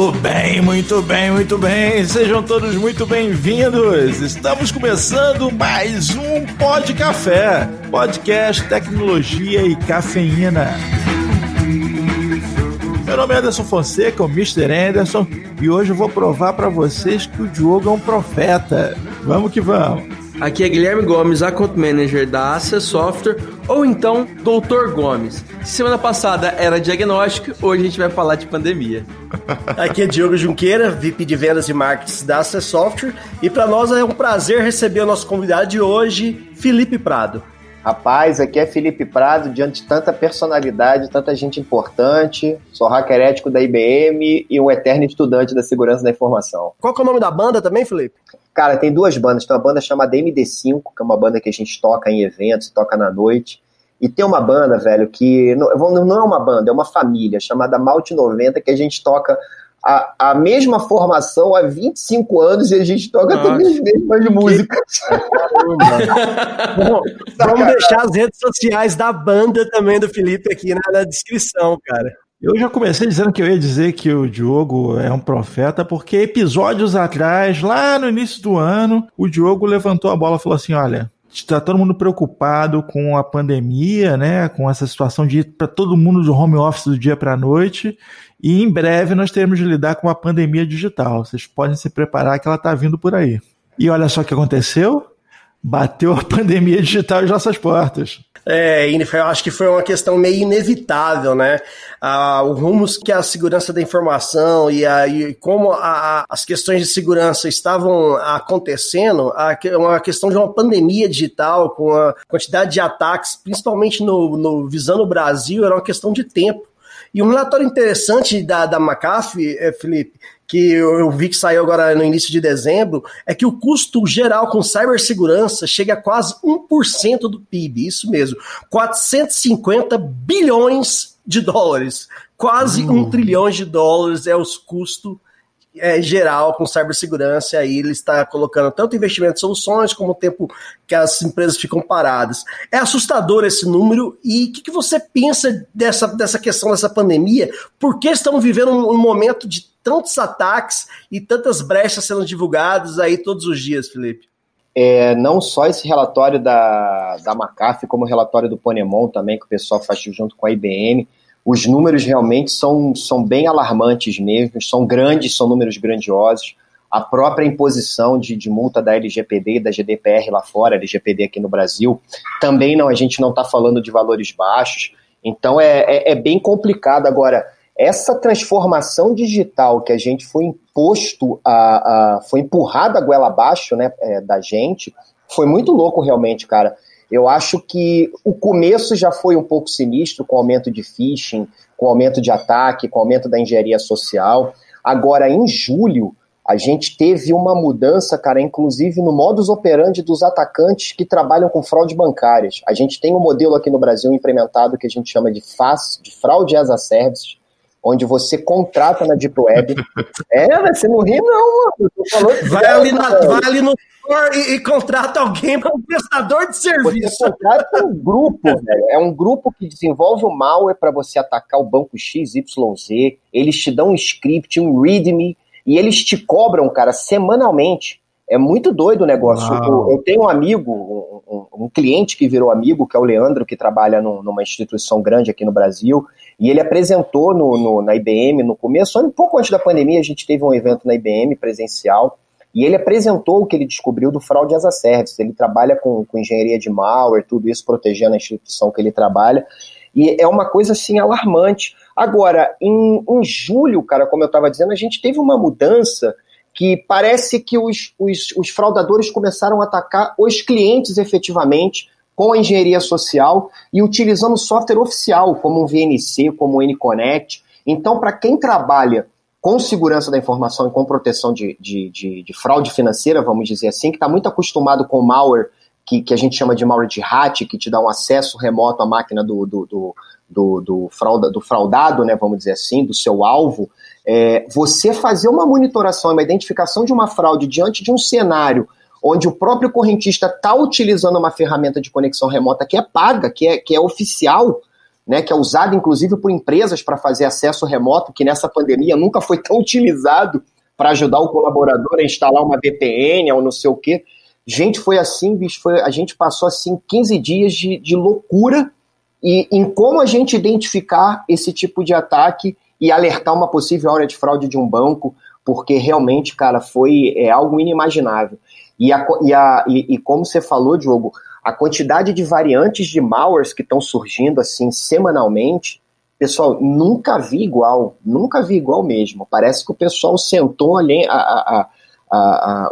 Muito bem, muito bem, muito bem. Sejam todos muito bem-vindos. Estamos começando mais um Pod Café, podcast tecnologia e cafeína. Meu nome é Anderson Fonseca, o Mr. Anderson, e hoje eu vou provar para vocês que o Diogo é um profeta. Vamos que vamos. Aqui é Guilherme Gomes, Account Manager da Access Software, ou então Doutor Gomes. Semana passada era diagnóstico, hoje a gente vai falar de pandemia. Aqui é Diogo Junqueira, VP de Vendas e Marketing da Access Software, e para nós é um prazer receber o nosso convidado de hoje, Felipe Prado. Rapaz, aqui é Felipe Prado, diante de tanta personalidade, tanta gente importante. Sou hacker ético da IBM e um eterno estudante da segurança da informação. Qual é o nome da banda também, Felipe? Cara, tem duas bandas. Tem uma banda chamada MD5, que é uma banda que a gente toca em eventos, toca na noite. E tem uma banda, velho, que não, não é uma banda, é uma família, chamada Malte 90, que a gente toca a, a mesma formação há 25 anos e a gente toca Nossa. todas as mesmas músicas. Bom, vamos deixar as redes sociais da banda também do Felipe aqui na, na descrição, cara. Eu já comecei dizendo que eu ia dizer que o Diogo é um profeta, porque episódios atrás, lá no início do ano, o Diogo levantou a bola e falou assim: olha. Está todo mundo preocupado com a pandemia, né? Com essa situação de ir para todo mundo do home office do dia para a noite. E em breve nós teremos de lidar com uma pandemia digital. Vocês podem se preparar que ela está vindo por aí. E olha só o que aconteceu: bateu a pandemia digital às nossas portas. É, eu acho que foi uma questão meio inevitável, né? Ah, o rumos que a segurança da informação e, a, e como a, as questões de segurança estavam acontecendo, a, uma questão de uma pandemia digital com a quantidade de ataques, principalmente no, no visando o Brasil, era uma questão de tempo. E um relatório interessante da, da McAfee, é, Felipe, que eu vi que saiu agora no início de dezembro, é que o custo geral com cibersegurança chega a quase 1% do PIB, isso mesmo, 450 bilhões de dólares, quase um hum. trilhão de dólares é os custos é, geral com cibersegurança, aí ele está colocando tanto investimento em soluções como o tempo que as empresas ficam paradas. É assustador esse número e o que, que, você pensa dessa, dessa questão dessa pandemia? Por que estamos vivendo um, um, momento de tantos ataques e tantas brechas sendo divulgadas aí todos os dias, Felipe? É, não só esse relatório da, da McAfee, como o relatório do Ponemon também, que o pessoal faz junto com a IBM, os números realmente são, são bem alarmantes mesmo, são grandes, são números grandiosos. A própria imposição de, de multa da LGPD e da GDPR lá fora, LGPD aqui no Brasil, também não, a gente não está falando de valores baixos. Então é, é, é bem complicado. Agora, essa transformação digital que a gente foi imposto, a, a foi empurrada a goela abaixo né, é, da gente, foi muito louco realmente, cara. Eu acho que o começo já foi um pouco sinistro, com o aumento de phishing, com o aumento de ataque, com o aumento da engenharia social. Agora, em julho, a gente teve uma mudança, cara, inclusive no modus operandi dos atacantes que trabalham com fraude bancárias. A gente tem um modelo aqui no Brasil implementado que a gente chama de FAS, de Fraude as a Service, onde você contrata na Deep Web. é, você não ri não, mano. Vai ali, na, vai ali no e, e contrata alguém para um prestador de serviço. Você contrata um grupo, velho. É um grupo que desenvolve o malware para você atacar o banco XYZ. Eles te dão um script, um readme, e eles te cobram, cara, semanalmente. É muito doido o negócio. Eu, eu, tenho um amigo, um, um, um, cliente que virou amigo, que é o Leandro, que trabalha numa instituição grande aqui no Brasil, e ele apresentou no, no, na IBM no começo, um pouco antes da pandemia, a gente teve um evento na IBM presencial, e ele apresentou o que ele descobriu do fraude as a service. Ele trabalha com, com engenharia de malware, tudo isso protegendo a instituição que ele trabalha. E é uma coisa assim alarmante. Agora, em, em julho, cara, como eu estava dizendo, a gente teve uma mudança que parece que os, os, os fraudadores começaram a atacar os clientes efetivamente com a engenharia social e utilizando software oficial, como um VNC, como o NConnect. Então, para quem trabalha com segurança da informação e com proteção de, de, de, de fraude financeira, vamos dizer assim, que está muito acostumado com malware, que, que a gente chama de de hat, que te dá um acesso remoto à máquina do, do, do, do, do, frauda, do fraudado, né, vamos dizer assim, do seu alvo, é, você fazer uma monitoração, uma identificação de uma fraude diante de um cenário onde o próprio correntista está utilizando uma ferramenta de conexão remota que é paga, que é, que é oficial, né, que é usado inclusive por empresas para fazer acesso remoto, que nessa pandemia nunca foi tão utilizado para ajudar o colaborador a instalar uma VPN ou não sei o quê. Gente, foi assim, bicho, foi, a gente passou assim 15 dias de, de loucura e em como a gente identificar esse tipo de ataque e alertar uma possível hora de fraude de um banco, porque realmente, cara, foi é, algo inimaginável. E, a, e, a, e, e como você falou, Diogo, a quantidade de variantes de malwares que estão surgindo assim semanalmente, pessoal, nunca vi igual, nunca vi igual mesmo. Parece que o pessoal sentou ali a, a, a,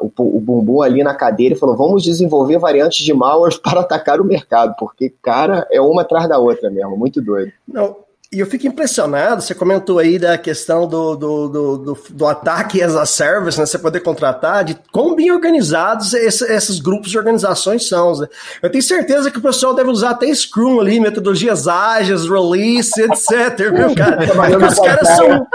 o, o bumbum ali na cadeira e falou: vamos desenvolver variantes de malwares para atacar o mercado, porque, cara, é uma atrás da outra mesmo, muito doido. Não, e eu fico impressionado, você comentou aí da questão do, do, do, do, do ataque as a service, né? Você poder contratar, de quão bem organizados esse, esses grupos de organizações são. Né? Eu tenho certeza que o pessoal deve usar até Scrum ali, metodologias ágeis, release, etc. Viu, cara? Os caras são.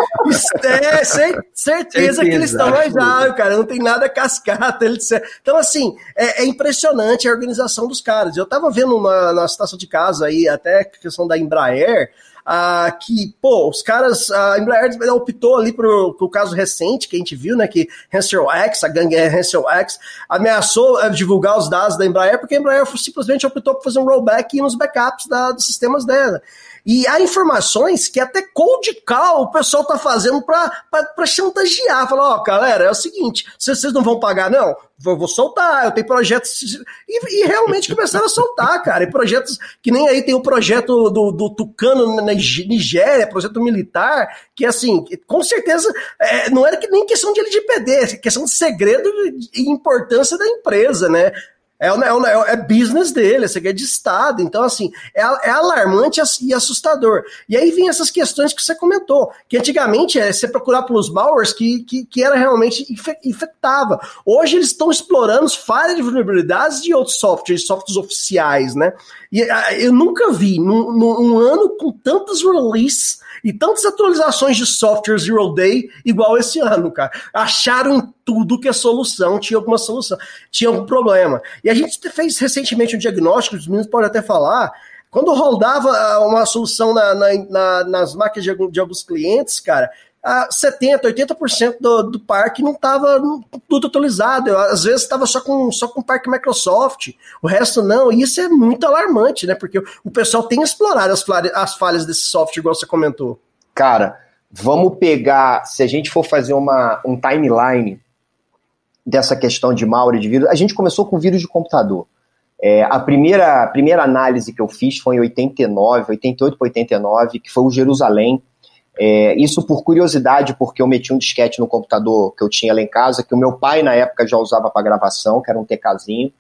É, certeza, certeza que eles estão mais ágeis, cara. Não tem nada cascata, etc. Então, assim, é, é, impressionante a organização dos caras. Eu tava vendo uma, na situação de casa aí, até a questão da Embraer ah, que, pô, os caras, a Embraer optou ali pro, pro caso recente que a gente viu, né, que Hansel X, a gangue Hansel X, ameaçou uh, divulgar os dados da Embraer porque a Embraer simplesmente optou por fazer um rollback nos backups da, dos sistemas dela. E há informações que até cold call o pessoal tá fazendo para chantagear. Falar, ó, oh, galera, é o seguinte, vocês não vão pagar, não? Vou, vou soltar, eu tenho projetos. E, e, realmente começaram a soltar, cara. E projetos que nem aí tem o projeto do, do Tucano na Nigéria, projeto militar, que assim, com certeza é, não era nem questão de LGPD, é questão de segredo e importância da empresa, né? É, é, é, business dele, é de Estado. Então, assim, é, é alarmante e assustador. E aí vem essas questões que você comentou, que antigamente é você procurar pelos malwares que, que, que era realmente infectava. Hoje eles estão explorando falhas de vulnerabilidades de outros softwares, softwares oficiais, né? E eu nunca vi num, num ano com tantas releases e tantas atualizações de software Zero Day igual esse ano, cara. Acharam tudo que é solução, tinha alguma solução, tinha algum problema. E a gente fez recentemente um diagnóstico, os meninos podem até falar, quando rodava ah, uma solução na, na, na, nas máquinas de alguns clientes, cara, a 70%, 80% do, do parque não estava tudo atualizado. Eu, às vezes estava só com, só com o parque Microsoft, o resto não. E isso é muito alarmante, né? Porque o pessoal tem explorado as, as falhas desse software, igual você comentou. Cara, vamos pegar, se a gente for fazer uma, um timeline dessa questão de malware de vírus, a gente começou com vírus de computador. É, a, primeira, a primeira análise que eu fiz foi em 89, 88 para 89, que foi o Jerusalém, é, isso por curiosidade, porque eu meti um disquete no computador que eu tinha lá em casa, que o meu pai na época já usava para gravação, que era um TKzinho,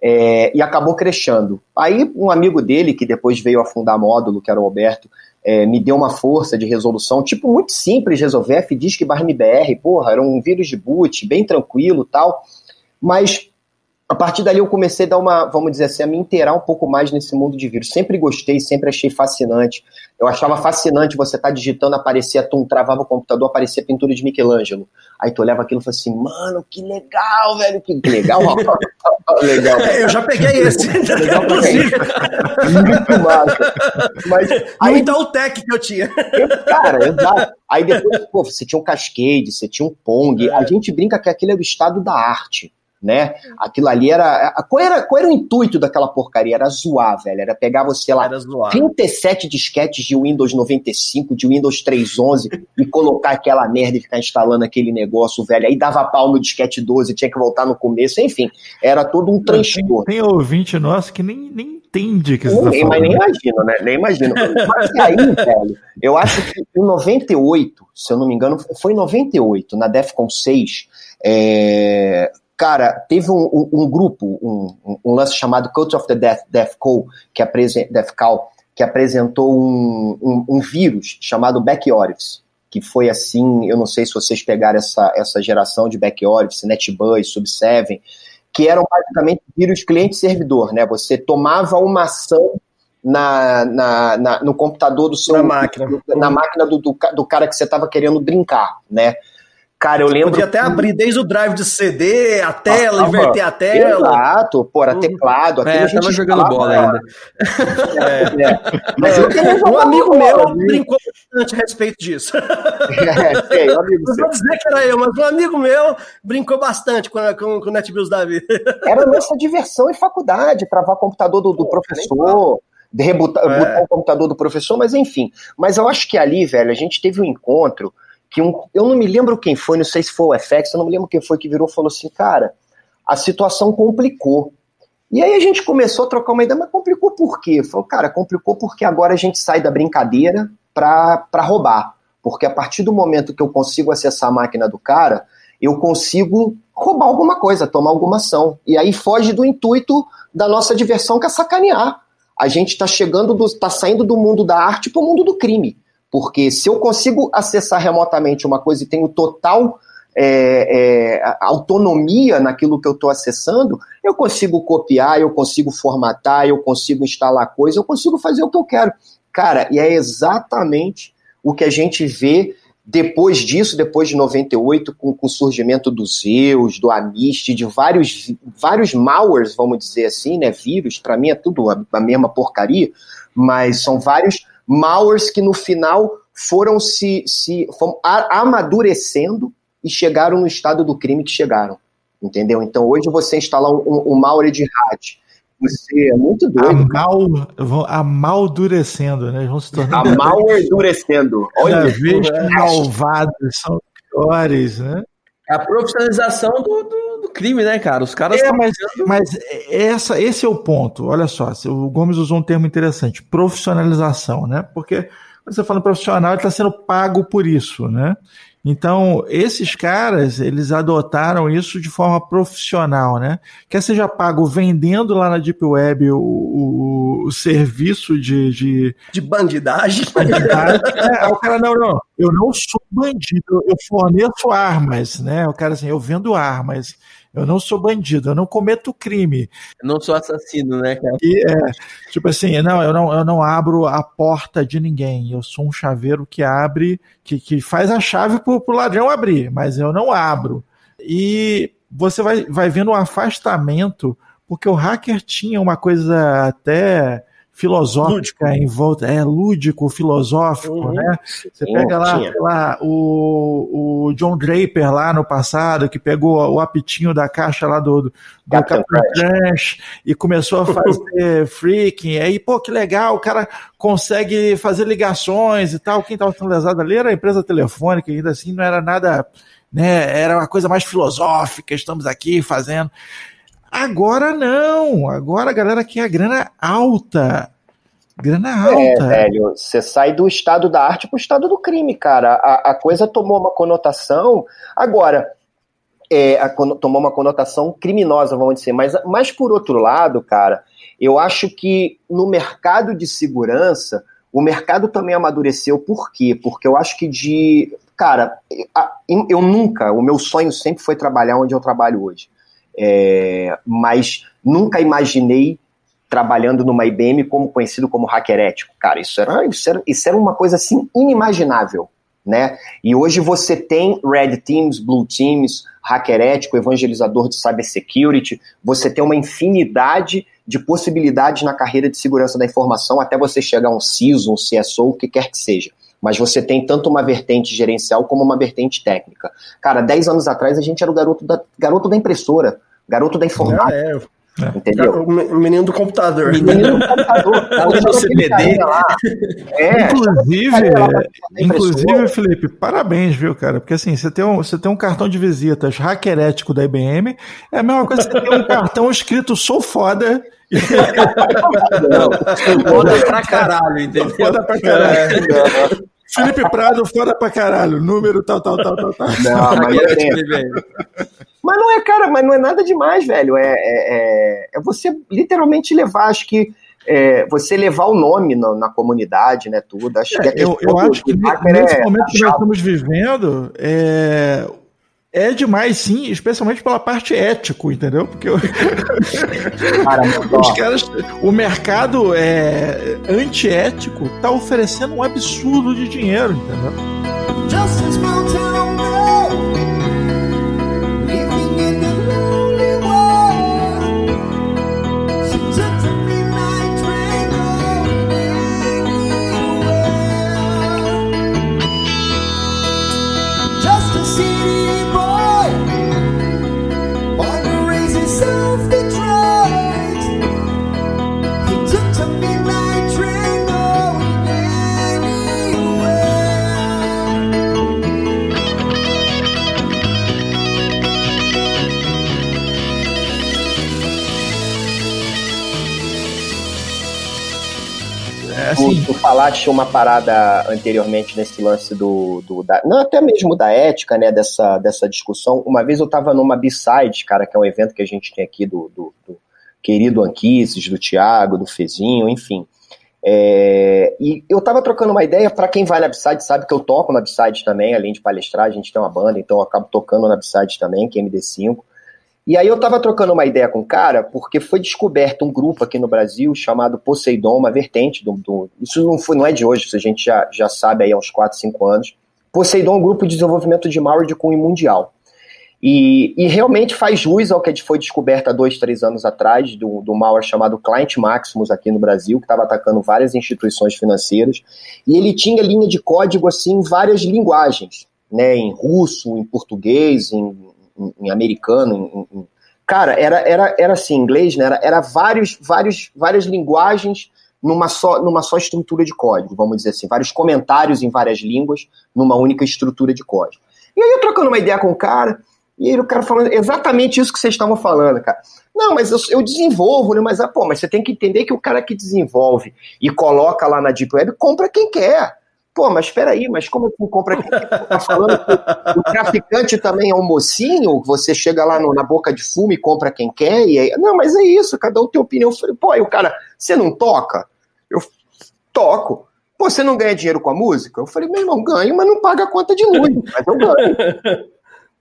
é, e acabou crescendo. Aí um amigo dele, que depois veio a fundar módulo, que era o Alberto, é, me deu uma força de resolução, tipo, muito simples resolver, fdisk barra MBR, porra, era um vírus de boot, bem tranquilo tal, mas a partir dali eu comecei a dar uma, vamos dizer assim, a me inteirar um pouco mais nesse mundo de vírus. Sempre gostei, sempre achei fascinante. Eu achava fascinante você estar tá digitando, aparecia, tu travava o computador, aparecia pintura de Michelangelo. Aí tu olhava aquilo e falava assim, mano, que legal, velho, que legal. legal. É, eu já peguei esse. legal Muito massa. Mas, aí, então o tech que eu tinha. Cara, exato. Aí depois, pô, você tinha um Cascade, você tinha um Pong. É. A gente brinca que aquele era o estado da arte né? Aquilo ali era. Qual, era. qual era o intuito daquela porcaria? Era zoar, velho. Era pegar você lá, 37 disquetes de Windows 95, de Windows 3.11 e colocar aquela merda e ficar instalando aquele negócio, velho. Aí dava pau no disquete 12, tinha que voltar no começo, enfim. Era todo um transtorno. Tem, tem ouvinte nosso que nem, nem entende que isso nem, tá Mas nem imagino, né? Nem imagino. Mas aí, velho, eu acho que em 98, se eu não me engano, foi em 98, na Defcon 6, é, Cara, teve um, um, um grupo, um, um, lance chamado Cult of the Death, Deathco, que, Deathcal, que apresentou um, vírus chamado Back Orifice, que foi assim, eu não sei se vocês pegaram essa, essa geração de Back Orifice, NetBuzz, Sub7, que eram basicamente vírus cliente-servidor, né? Você tomava uma ação na, na, na, no computador do seu... Na máquina. Na máquina do, do, do cara que você estava querendo brincar, né? Cara, eu lembro. Podia até abrir desde o drive de CD, a tela, Passava. inverter a tela. Exato, pô, era teclado. aquilo É, a gente tava jogando bola ainda. É, é. Mas eu também Um amigo bola, meu viu? brincou bastante a respeito disso. É, sei, um amigo Não seu. vou dizer que era eu, mas um amigo meu brincou bastante com, com, com o NetBills da vida. Era a nossa diversão em faculdade, travar o computador do, do professor, de rebutar É. botar o computador do professor, mas enfim. Mas eu acho que ali, velho, a gente teve um encontro que um, eu não me lembro quem foi, não sei se foi o FX, eu não me lembro quem foi que virou e falou assim, cara, a situação complicou. E aí a gente começou a trocar uma ideia, mas complicou por quê? Falou, cara, complicou porque agora a gente sai da brincadeira pra roubar. Porque a partir do momento que eu consigo acessar a máquina do cara, eu consigo roubar alguma coisa, tomar alguma ação. E aí foge do intuito da nossa diversão, que é sacanear. A gente está chegando, do, tá saindo do mundo da arte para o mundo do crime. Porque se eu consigo acessar remotamente uma coisa e tenho total é, é, autonomia naquilo que eu estou acessando, eu consigo copiar, eu consigo formatar, eu consigo instalar coisa, eu consigo fazer o que eu quero. Cara, e é exatamente o que a gente vê depois disso, depois de 98, com, com o surgimento do Zeus, do Amist, de vários, vários malwares, vamos dizer assim, né? Vírus, para mim é tudo a, a mesma porcaria, mas são vários malwares que no final foram se, se foram amadurecendo e chegaram no estado do crime que chegaram. Entendeu? Então hoje você instalar um, um, um malware de hack, você é muito doido. Amaldurecendo, né? Vão se tornar A malwaredurecendo. cada Olha, vez é. malvados, são piores, né? É a profissionalização do, do, do crime, né, cara? Os caras É, mas, mas essa, esse é o ponto. Olha só, o Gomes usou um termo interessante, profissionalização, né? Porque quando você fala profissional, ele está sendo pago por isso, né? Então, esses caras, eles adotaram isso de forma profissional, né? Quer seja pago vendendo lá na Deep Web o, o, o serviço de, de De bandidagem. bandidagem. É, o cara, não, não, eu não sou bandido, eu forneço armas, né? O cara assim, eu vendo armas, eu não sou bandido, eu não cometo crime. não sou assassino, né, cara? E é, tipo assim, não, eu não, eu não abro a porta de ninguém, eu sou um chaveiro que abre, que, que faz a chave pro, pro ladrão abrir, mas eu não abro. E você vai, vai vendo um afastamento, porque o hacker tinha uma coisa até filosófica em volta, é lúdico, filosófico, Uhum. né? Você Sim, pega lá, lá o, o John Draper lá no passado, que pegou o apitinho da caixa lá do, do Captain Crunch e começou a fazer freaking. Aí, pô, que legal, o cara consegue fazer ligações e tal. Quem estava sendo lesado ali era a empresa telefônica, ainda assim não era nada, né? Era uma coisa mais filosófica, estamos aqui fazendo. Agora não, agora a galera quer a grana alta. Grana É, alta. velho, você sai do estado da arte pro estado do crime, cara. A, a coisa tomou uma conotação. Agora, é, a tomou uma conotação criminosa, vamos dizer. Mas, mas por outro lado, cara, eu acho que no mercado de segurança, o mercado também amadureceu. Por quê? Porque eu acho que de. Cara, eu nunca, o meu sonho sempre foi trabalhar onde eu trabalho hoje. É, mas nunca imaginei trabalhando numa IBM como conhecido como hacker ético. Cara, isso era, isso era, isso era uma coisa assim inimaginável, né? E hoje você tem Red Teams, Blue Teams, hacker ético, evangelizador de cybersecurity, você tem uma infinidade de possibilidades na carreira de segurança da informação até você chegar a um CISO, um CSO, o que quer que seja. Mas você tem tanto uma vertente gerencial como uma vertente técnica. Cara, 10 anos atrás a gente era o garoto da, garoto da impressora, garoto da informática, Ah, é. entendeu? O me- o menino do computador. Menino do computador. Tava no CBD. Lá. É, Inclusive, fazer inclusive. Felipe, parabéns, viu, cara? Porque assim, você tem um, você tem um cartão de visitas hacker ético da IBM, é a mesma coisa que você ter um cartão escrito sou foda. Foda pra caralho, entendeu? Foda pra caralho. Felipe Prado, foda pra caralho. Número tal, tal, tal, tal, tal. Não, mas, tem. velho. Mas não é, cara, mas não é nada demais, velho. É, é, é- é você literalmente levar, acho que é, você levar o nome na, na comunidade, né? Tudo. Acho que É, eu, questão eu do- acho que nesse é momento que nós estamos vivendo, é, é demais, sim, especialmente pela parte ético, entendeu? Porque o- Cara, os caras, o mercado é, antiético tá oferecendo um absurdo de dinheiro, entendeu? Just a small town assim... tu, tu falaste uma parada anteriormente nesse lance do. do da, não, até mesmo da ética, né? Dessa, dessa discussão. Uma vez eu tava numa B-Side, cara, que é um evento que a gente tem aqui do, do, do querido Anquises, do Thiago, do Fezinho, enfim. É, e eu tava trocando uma ideia, para quem vai na Upside sabe que eu toco na Upside também, além de palestrar, a gente tem uma banda, então eu acabo tocando na Upside também, que é MD5. E aí eu tava trocando uma ideia com o cara, porque foi descoberto um grupo aqui no Brasil chamado Poseidon, uma vertente do. do isso não, foi, não é de hoje, isso a gente já, já sabe aí há uns 4, 5 anos. Poseidon é um grupo de desenvolvimento de malware de cunho mundial. E, e, realmente faz jus ao que foi descoberto há dois, três anos atrás, do, do malware chamado Client Maximus aqui no Brasil, que estava atacando várias instituições financeiras. E ele tinha linha de código assim em várias linguagens, né, em russo, em português, em, em, em americano. Em, cara, era, era, era assim, inglês, né, era, era vários, vários, várias linguagens numa só, numa só estrutura de código, vamos dizer assim, vários comentários em várias línguas numa única estrutura de código. E aí eu trocando uma ideia com o cara, e aí o cara falando exatamente isso que vocês estavam falando, cara. Não, mas eu, eu desenvolvo, né? Mas, ah, pô, mas você tem que entender que o cara que desenvolve e coloca lá na Deep Web compra quem quer. Pô, mas espera aí, mas como que compra quem quer? Tá falando que o traficante também é um mocinho? Você chega lá no, na boca de fumo e compra quem quer? E aí, não, mas é isso, cada um tem opinião. Eu falei, pô, aí o cara, você não toca? Eu toco. Pô, você não ganha dinheiro com a música? Eu falei, meu irmão, ganho, mas não paga a conta de luz, mas eu ganho.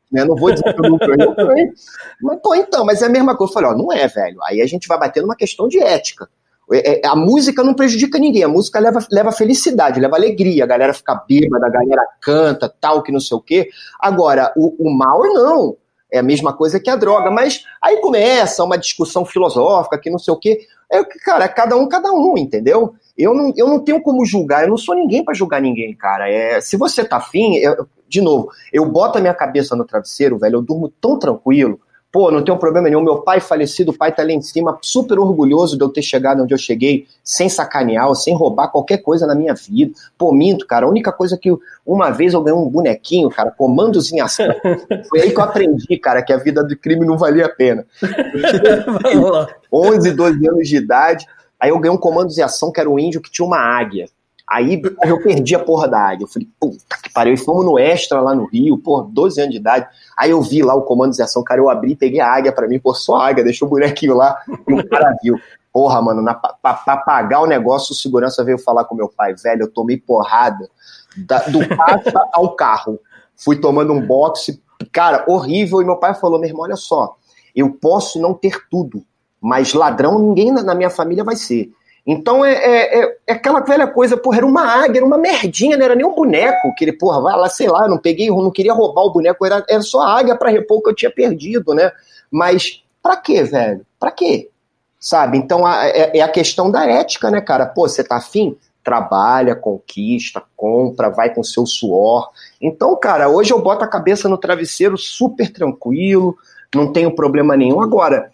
Né? Não vou dizer que eu não ganho, eu ganho. Mas, pô, então, mas é a mesma coisa. Eu falei, ó, não é, velho. Aí a gente vai bater numa questão de ética. É, é, a música não prejudica ninguém, a música leva, leva felicidade, leva alegria, a galera fica bêbada, a galera canta, tal, que não sei o quê. Agora, o, o mal não. É a mesma coisa que a droga, mas aí começa uma discussão filosófica que não sei o quê. É, cara, é cada um, cada um, entendeu? Eu não, eu não tenho como julgar, eu não sou ninguém para julgar ninguém, cara. É, se você tá afim, eu, de novo, eu boto a minha cabeça no travesseiro, velho, eu durmo tão tranquilo. Pô, não tenho problema nenhum. Meu pai falecido, o pai tá lá em cima, super orgulhoso de eu ter chegado onde eu cheguei, sem sacanear, sem roubar qualquer coisa na minha vida. Pô, minto, cara. A única coisa que uma vez eu ganhei um bonequinho, cara, comandos em ação. Foi aí que eu aprendi, cara, que a vida do crime não valia a pena. 11, 12 anos de idade. Aí eu ganhei um comandos em ação que era um índio que tinha uma águia. Aí eu perdi a porra da águia. Eu falei, puta que pariu. E fomos no Extra lá no Rio, porra, 12 anos de idade. Aí eu vi lá o comando de ação, cara, eu abri, peguei a águia pra mim, pô, só águia, deixou o bonequinho lá e o cara viu. Porra, mano, na, pra, pra pagar o negócio, o segurança veio falar com meu pai, velho, eu tomei porrada da, do passa ao carro. Fui tomando um boxe, cara, horrível. E meu pai falou, meu irmão, olha só, eu posso não ter tudo, mas ladrão ninguém na minha família vai ser. Então é, é, é, é, aquela velha coisa, porra, era uma águia, era uma merdinha, não era nem um boneco, que ele, porra, vai lá, sei lá, não peguei, não queria roubar o boneco, era, era só a águia para repor o que eu tinha perdido, né? Mas pra quê, velho? Pra quê? Sabe? Então a, é, é, a questão da ética, né, cara? Pô, você tá afim? Trabalha, conquista, compra, vai com seu suor. Então, cara, hoje eu boto a cabeça no travesseiro super tranquilo, não tenho problema nenhum. Agora,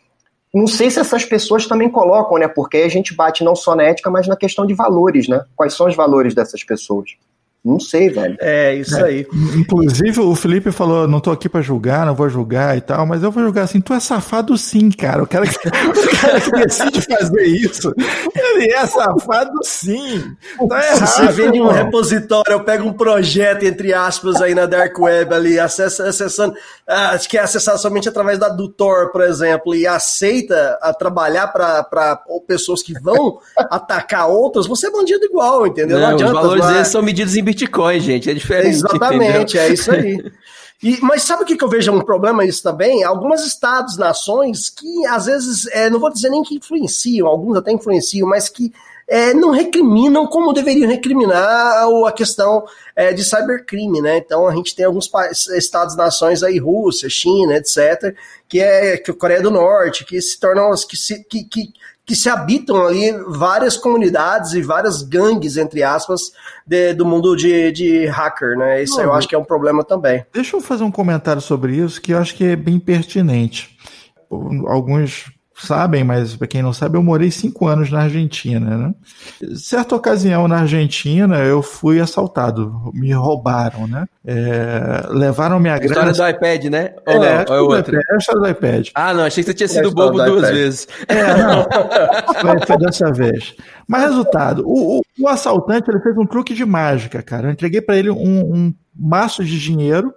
não sei se essas pessoas também colocam, né? Porque a gente bate não só na ética, mas na questão de valores, né? Quais são os valores dessas pessoas? Não sei, velho. É, isso é. aí. Inclusive, o Felipe falou: não tô aqui pra julgar, não vou julgar e tal, mas eu vou julgar assim, tu é safado sim, cara. O cara que, o cara que decide fazer isso, ele é safado sim. Tá errado. Você vende um repositório, eu pego um projeto, entre aspas, aí na Dark Web ali, acessa, acessando, ah, que é acessar somente através da do Tor, por exemplo, e aceita a trabalhar para pessoas que vão atacar outras, você é bandido igual, entendeu? Não, não adianta. Os valores lá... são medidos em Bitcoin, gente. É diferente. Exatamente, entendeu? é isso aí. E, mas sabe o que, que eu vejo um problema isso também? Alguns estados, nações que às vezes, é, não vou dizer nem que influenciam, alguns até influenciam, mas que é, não recriminam como deveriam recriminar a questão é, de cybercrime, né? Então a gente tem alguns estados, nações aí, Rússia, China, etc., que é que Coreia do Norte, que se tornam que, se, que, que que se habitam ali várias comunidades e várias gangues, entre aspas, de, do mundo de, de hacker, né? Isso Não, eu acho que é um problema também. Deixa eu fazer um comentário sobre isso que eu acho que é bem pertinente. Alguns sabem, mas para quem não sabe, eu morei cinco anos na Argentina, né? Certa ocasião na Argentina, eu fui assaltado, me roubaram, né? É, levaram minha grana. História do iPad, né? Ou é, não? Ou é outra? É a história do iPad. Ah, não, achei que você tinha sido bobo duas iPad. vezes. É, não. foi, foi dessa vez. Mas resultado, o, o, o, assaltante ele fez um truque de mágica, cara. Eu entreguei para ele um, um maço de dinheiro.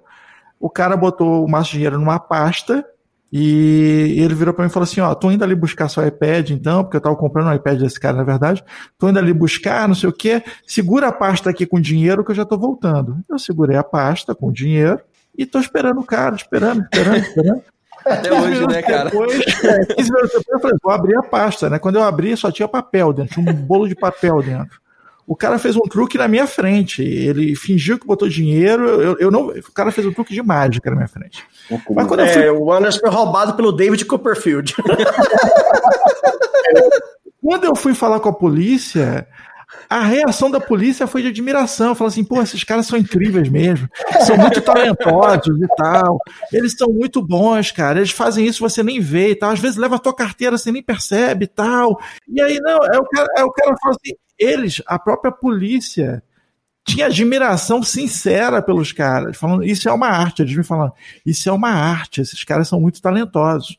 O cara botou o maço de dinheiro numa pasta e ele virou para mim e falou assim: Ó, tô indo ali buscar seu iPad, então, porque eu tava comprando um iPad desse cara, na verdade. Tô indo ali buscar, não sei o quê. Segura a pasta aqui com dinheiro que eu já tô voltando. Eu segurei a pasta com dinheiro e tô esperando o cara, esperando, esperando, esperando. Até hoje, né, cara? Depois, 15 é, minutos depois eu falei, vou abrir a pasta, né? Quando eu abri, só tinha papel dentro, tinha um bolo de papel dentro. O cara fez um truque na minha frente. Ele fingiu que botou dinheiro. Eu, eu não, o cara fez um truque de mágica na minha frente. Mas quando é, fui... o Anders foi roubado pelo David Copperfield. quando eu fui falar com a polícia, a reação da polícia foi de admiração. Falou assim: pô, esses caras são incríveis mesmo. São muito talentosos e tal. Eles são muito bons, cara. Eles fazem isso, você nem vê e tal. Às vezes leva a tua carteira, você nem percebe e tal. E aí, não, é o cara, é o cara fala assim: eles, a própria polícia, tinha admiração sincera pelos caras, falando, isso é uma arte, eles me falando, isso é uma arte, esses caras são muito talentosos.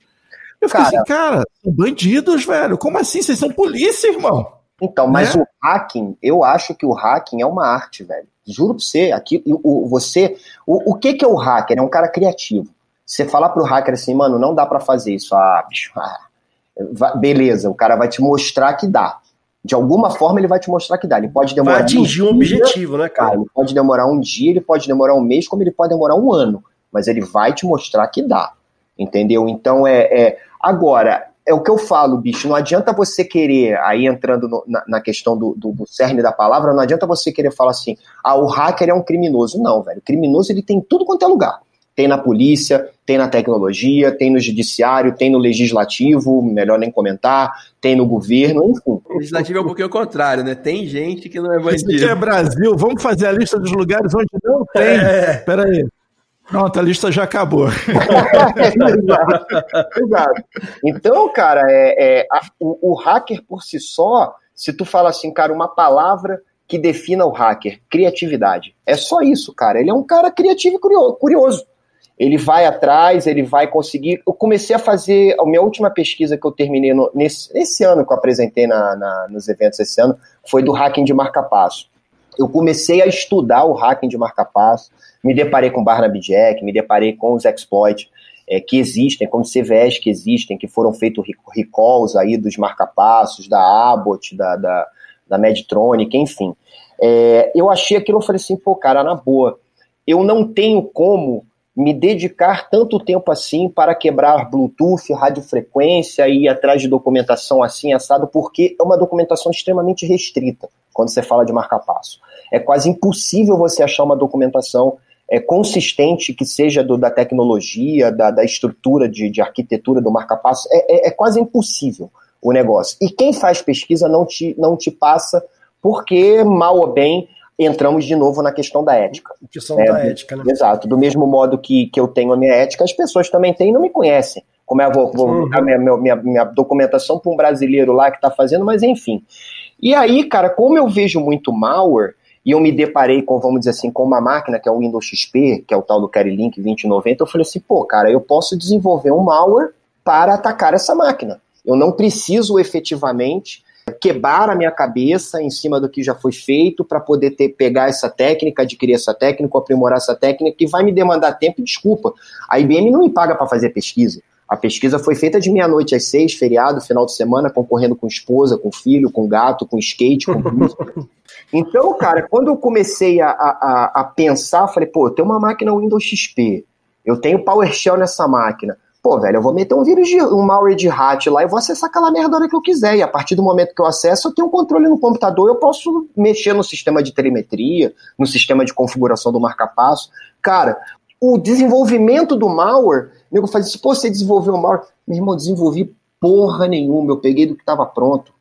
Eu fiquei cara, assim, cara, são bandidos, velho. Como assim? Vocês são polícia, irmão? Então, mas né? o hacking, eu acho que o hacking é uma arte, velho. Juro pra você, aqui, o, você, o, o que que é o hacker? É um cara criativo. Você falar pro hacker assim, mano, não dá para fazer isso. Ah, bicho, ah, beleza, o cara vai te mostrar que dá de alguma forma ele vai te mostrar que dá. Ele pode demorar. Vai atingir um, um objetivo, né, cara? ele pode demorar um dia, ele pode demorar um mês, como ele pode demorar um ano. Mas ele vai te mostrar que dá. Entendeu? Então é. é... Agora, é o que eu falo, bicho. Não adianta você querer, aí entrando no, na, na, questão do, do, do, cerne da palavra, não adianta você querer falar assim, ah, o hacker é um criminoso. Não, velho. O criminoso ele tem tudo quanto é lugar tem na polícia, tem na tecnologia, tem no judiciário, tem no legislativo, melhor nem comentar, tem no governo, enfim. O legislativo é um pouquinho o contrário, né? Tem gente que não é bandido. Isso aqui é Brasil, vamos fazer a lista dos lugares onde não tem. É. Peraí. Pronto, a lista já acabou. exato, exato. Então, cara, é, é a, o, o hacker por si só, se tu fala assim, cara, uma palavra que defina o hacker, criatividade. É só isso, cara. Ele é um cara criativo e curioso ele vai atrás, ele vai conseguir. Eu comecei a fazer. A minha última pesquisa que eu terminei no, nesse, nesse ano que eu apresentei na, na, nos eventos esse ano foi do hacking de marca-passo. Eu comecei a estudar o hacking de marca-passo, me deparei com Barnaby Jack, me deparei com os exploits é, que existem, como CVS que existem, que foram feitos recalls aí dos marca-passos, da Abbott, da, da, da Medtronic, enfim. É, eu achei aquilo, eu falei assim, pô, cara, na boa, eu não tenho como me dedicar tanto tempo assim para quebrar Bluetooth, radiofrequência e ir atrás de documentação assim, assado, porque é uma documentação extremamente restrita quando você fala de marca-passo. É quase impossível você achar uma documentação é, consistente que seja do, da tecnologia, da, da estrutura de, de, arquitetura do marca-passo. É, é, é quase impossível o negócio. E quem faz pesquisa não te, não te passa porque, mal ou bem, entramos de novo na questão da ética. A questão é, da ética, né? Exato. Do mesmo modo que, que eu tenho a minha ética, as pessoas também têm e não me conhecem. Como é, eu vou, vou uhum. minha, minha, minha documentação para um brasileiro lá que está fazendo, mas enfim. E aí, cara, como eu vejo muito malware, e eu me deparei com, vamos dizer assim, com uma máquina que é o Windows XP, que é o tal do Carry Link 2090, eu falei assim, pô, cara, eu posso desenvolver um malware para atacar essa máquina. Eu não preciso efetivamente quebrar a minha cabeça em cima do que já foi feito para poder ter, pegar essa técnica, adquirir essa técnica, aprimorar essa técnica, que vai me demandar tempo, desculpa. A IBM não me paga para fazer pesquisa. A pesquisa foi feita de meia-noite às seis, feriado, final de semana, concorrendo com esposa, com filho, com gato, com skate, com Então, cara, quando eu comecei a, a, a pensar, falei, pô, tenho uma máquina Windows XP, eu tenho PowerShell nessa máquina. Pô, velho, eu vou meter um vírus de um malware de hat lá e vou acessar aquela merda a hora que eu quiser. E a partir do momento que eu acesso, eu tenho um controle no computador, eu posso mexer no sistema de telemetria, no sistema de configuração do marca-passo. Cara, o desenvolvimento do malware, nego faz isso, pô, você desenvolveu o malware. Meu irmão, desenvolvi porra nenhuma, eu peguei do que estava pronto.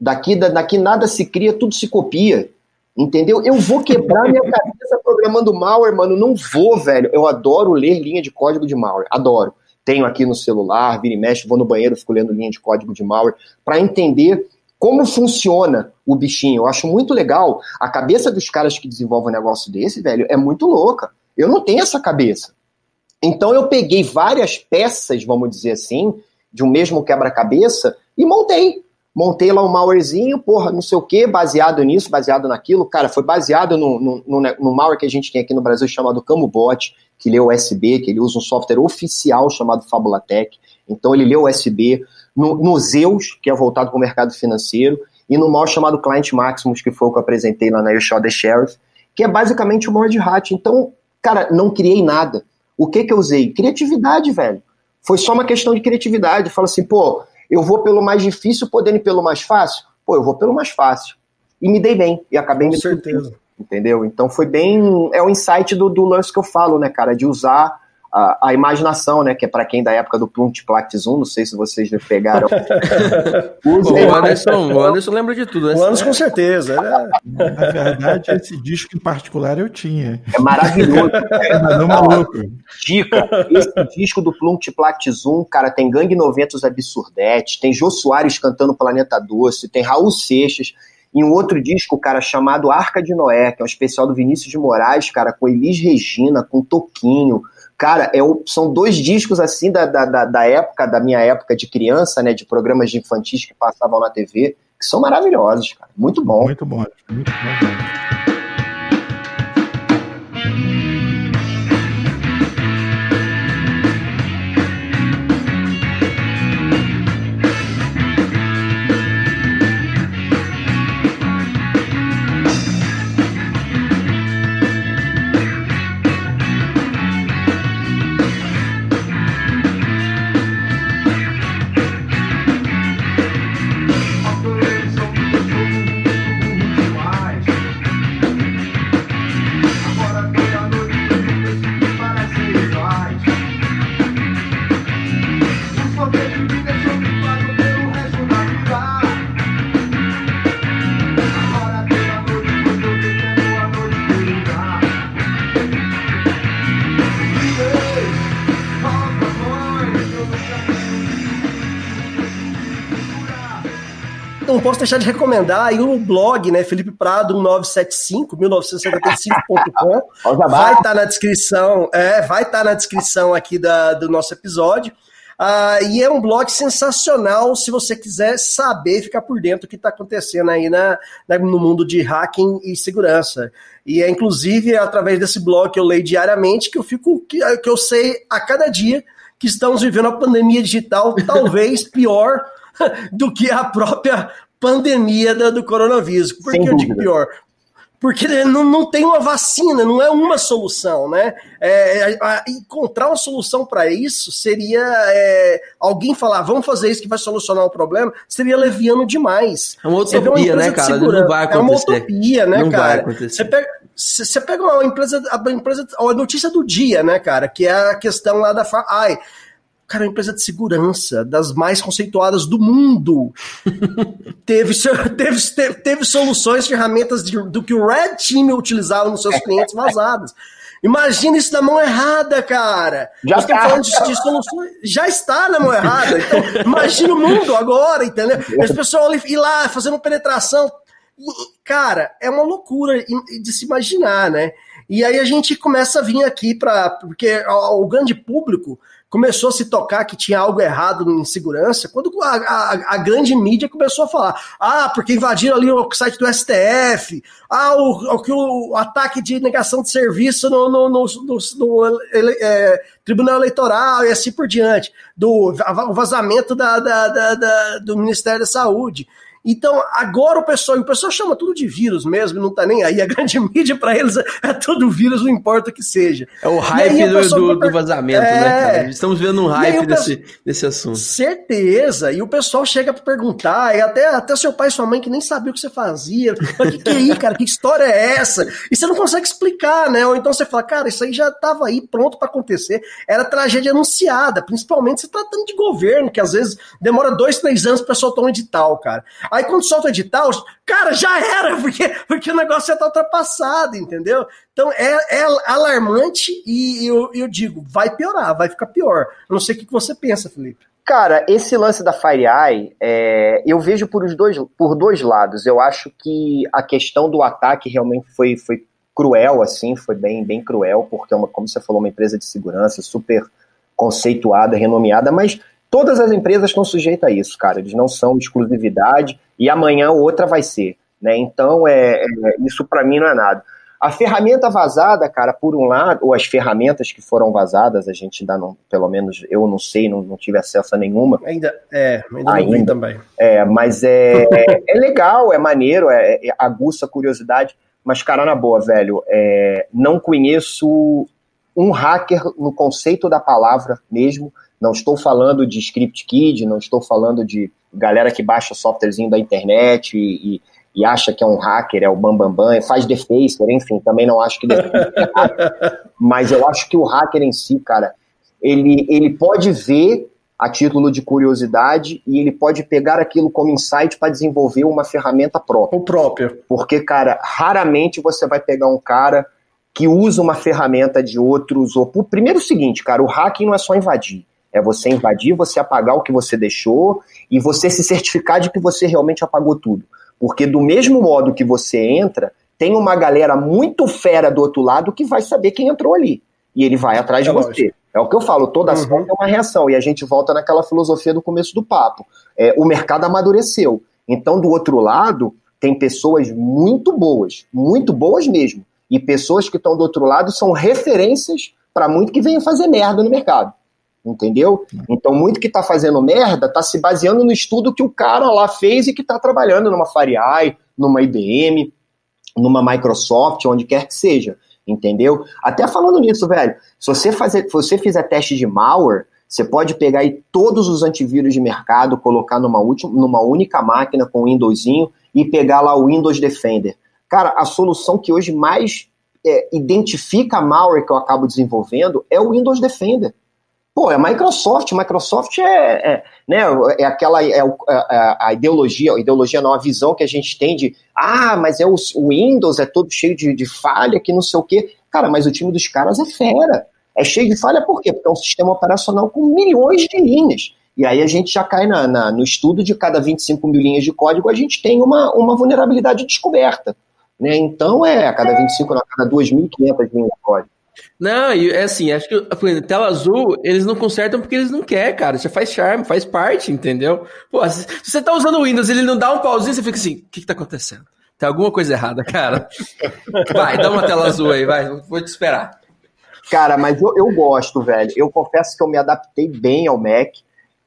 Daqui, daqui nada se cria, tudo se copia. Entendeu? Eu vou quebrar minha cabeça programando malware, mano. Não vou, velho. Eu adoro ler linha de código de malware. Adoro tenho aqui no celular, vira e mexe, vou no banheiro, fico lendo linha de código de malware, para entender como funciona o bichinho. Eu acho muito legal. A cabeça dos caras que desenvolvem um negócio desse, velho, é muito louca. Eu não tenho essa cabeça. Então eu peguei várias peças, vamos dizer assim, de um mesmo quebra-cabeça e montei. Montei lá um malwarezinho, porra, não sei o que, baseado nisso, baseado naquilo. Cara, foi baseado no, no, no, no malware que a gente tem aqui no Brasil chamado CamoBot, que lê USB, que ele usa um software oficial chamado Fabulatec. Então ele lê USB no, no Zeus, que é voltado para o mercado financeiro, e no mal chamado Client Maximus, que foi o que eu apresentei lá na You the Sheriff, que é basicamente o mod hat. Então, cara, não criei nada. O que que eu usei? Criatividade, velho. Foi só uma questão de criatividade. Fala assim, pô, eu vou pelo mais difícil, podendo ir pelo mais fácil? Pô, eu vou pelo mais fácil. E me dei bem. E acabei Com me certeza. Entendeu? Então foi bem. É o insight do, do lance que eu falo, né, cara? De usar a, a imaginação, né? Que é para quem da época do Plunt Plactis 1, não sei se vocês já pegaram. O Anderson, o Anderson lembra de tudo. O Anderson com certeza. né? Na verdade, esse disco em particular eu tinha. É maravilhoso. Não, maluco. Dica: esse disco do Plunt Plactis 1, cara, tem Gangue 90 os Absurdetes, tem Jô Soares cantando Planeta Doce, tem Raul Seixas. E um outro disco, cara, chamado Arca de Noé, que é um especial do Vinícius de Moraes, cara, com Elis Regina, com Toquinho. Cara, é são dois discos assim da, da, da época, da minha época de criança, né? De programas de infantis que passavam na TV, que são maravilhosos, cara. Muito bom. Muito bom, muito bom. Posso deixar de recomendar aí o blog, né? Felipe Prado 1975, 1975.com. vai estar tá na descrição, é, vai estar tá na descrição aqui da, do nosso episódio. Ah, e é um blog sensacional se você quiser saber ficar por dentro do que está acontecendo aí na, na, no mundo de hacking e segurança. E é inclusive através desse blog que eu leio diariamente que eu fico que, que eu sei a cada dia que estamos vivendo a pandemia digital, talvez pior do que a própria pandemia do, do coronavírus. Por Sem que dúvida. eu digo pior? Porque não, não tem uma vacina, não é uma solução, né? É, a, a, encontrar uma solução para isso seria é, alguém falar, vamos fazer isso que vai solucionar o problema, seria leviano demais. É uma utopia, né, cara? Não vai acontecer. É uma utopia, né, não cara? Vai acontecer. Você pega, você pega uma empresa, a empresa, a notícia do dia, né, cara? Que é a questão lá da ai, cara, uma empresa de segurança, das mais conceituadas do mundo. teve, teve, teve, teve, soluções, ferramentas de, do que o Red Team utilizava nos seus clientes vazadas. Imagina isso na mão errada, cara. Já Nós estamos falando de, de, soluções. Já está na mão errada. Então, imagina o mundo agora, entendeu? As pessoas ir lá fazendo penetração. Cara, é uma loucura de se imaginar, né? E aí a gente começa a vir aqui para. Porque o grande público começou a se tocar que tinha algo errado em segurança, quando a, a, a, grande mídia começou a falar, ah, porque invadiram ali o site do STF, ah, o, o, o ataque de negação de serviço no, no, no, no, no é, Tribunal Eleitoral e assim por diante, do o vazamento da, da, da, da do Ministério da Saúde. Então, agora o pessoal, o pessoal chama tudo de vírus mesmo, não tá nem aí. A grande mídia para eles é tudo vírus, não importa o que seja. É o hype do, do, do, vazamento, é... né, cara? Estamos vendo um hype desse, pessoal... desse assunto. Certeza. E o pessoal chega para perguntar, e até, até seu pai e sua mãe que nem sabia o que você fazia. O que, que é aí, cara? Que história é essa? E você não consegue explicar, né? Ou então você fala, cara, isso aí já tava aí pronto para acontecer. Era tragédia anunciada, principalmente se tratando de governo, que às vezes demora dois, três anos para soltar um edital, cara. Aí quando solta edital, cara, já era, porque, porque o negócio já tá ultrapassado, entendeu? Então é, é alarmante e eu, eu digo, vai piorar, vai ficar pior. Eu não sei o que você pensa, Felipe. Cara, esse lance da FireEye, é, eu vejo por, os dois, por dois lados. Eu acho que a questão do ataque realmente foi, foi cruel, assim, foi bem, bem cruel, porque, é uma, como você falou, uma empresa de segurança super conceituada, renomeada, mas todas as empresas estão sujeitas a isso, cara. Eles não são exclusividade e amanhã outra vai ser. Né? Então, é, é isso para mim não é nada. A ferramenta vazada, cara, por um lado, ou as ferramentas que foram vazadas, a gente ainda não, pelo menos eu não sei, não, não tive acesso a nenhuma. Ainda, é, ainda, ainda. também. É, mas é, é legal, é maneiro, é, é, aguça a curiosidade, mas, cara, na boa, velho, é, não conheço um hacker no conceito da palavra mesmo, não estou falando de script kid, não estou falando de galera que baixa softwarezinho da internet e, e e acha que é um hacker, é o bambambam, bam, bam, faz defacer, enfim, também não acho que é mas eu acho que o hacker em si, cara, ele, ele pode ver a título de curiosidade e ele pode pegar aquilo como insight para desenvolver uma ferramenta própria. O próprio. Porque, cara, raramente você vai pegar um cara que usa uma ferramenta de outros. Ou... Primeiro, o seguinte, cara, o hacking não é só invadir. É você invadir, você apagar o que você deixou e você se certificar de que você realmente apagou tudo. Porque do mesmo modo que você entra, tem uma galera muito fera do outro lado que vai saber quem entrou ali. E ele vai atrás é de lógico. você. É o que eu falo, toda ação uhum. tem uma reação. E a gente volta naquela filosofia do começo do papo. É, o mercado amadureceu. Então, do outro lado, tem pessoas muito boas, muito boas mesmo. E pessoas que estão do outro lado são referências para muito que venham fazer merda no mercado entendeu? Então, muito que está fazendo merda está se baseando no estudo que o cara lá fez e que está trabalhando numa FireEye, numa IBM, numa Microsoft, onde quer que seja, entendeu? Até falando nisso, velho, se você, fazer, se você fizer teste de malware, você pode pegar aí todos os antivírus de mercado, colocar numa, última, numa única máquina com o Windowsinho e pegar lá o Windows Defender. Cara, a solução que hoje mais é, identifica a malware que eu acabo desenvolvendo é o Windows Defender. Pô, é a Microsoft. Microsoft é, é, né, é aquela é, é, é, a ideologia, a ideologia não, a visão que a gente tem de ah, mas é o, o Windows, é todo cheio de, de falha, que não sei o quê. Cara, mas o time dos caras é fera. É cheio de falha por quê? Porque é um sistema operacional com milhões de linhas. E aí a gente já cai na, na, no estudo de cada 25 mil linhas de código, a gente tem uma, uma vulnerabilidade descoberta. Né? Então é a cada 25, a cada 2.500 linhas de código. Não, e é assim, acho que exemplo, tela azul, eles não consertam porque eles não querem, cara. Já faz charme, faz parte, entendeu? Pô, se, se você tá usando o Windows ele não dá um pauzinho, você fica assim, o que que tá acontecendo? Tem alguma coisa errada, cara. Vai, dá uma tela azul aí, vai, vou te esperar. Cara, mas eu, eu gosto, velho. Eu confesso que eu me adaptei bem ao Mac,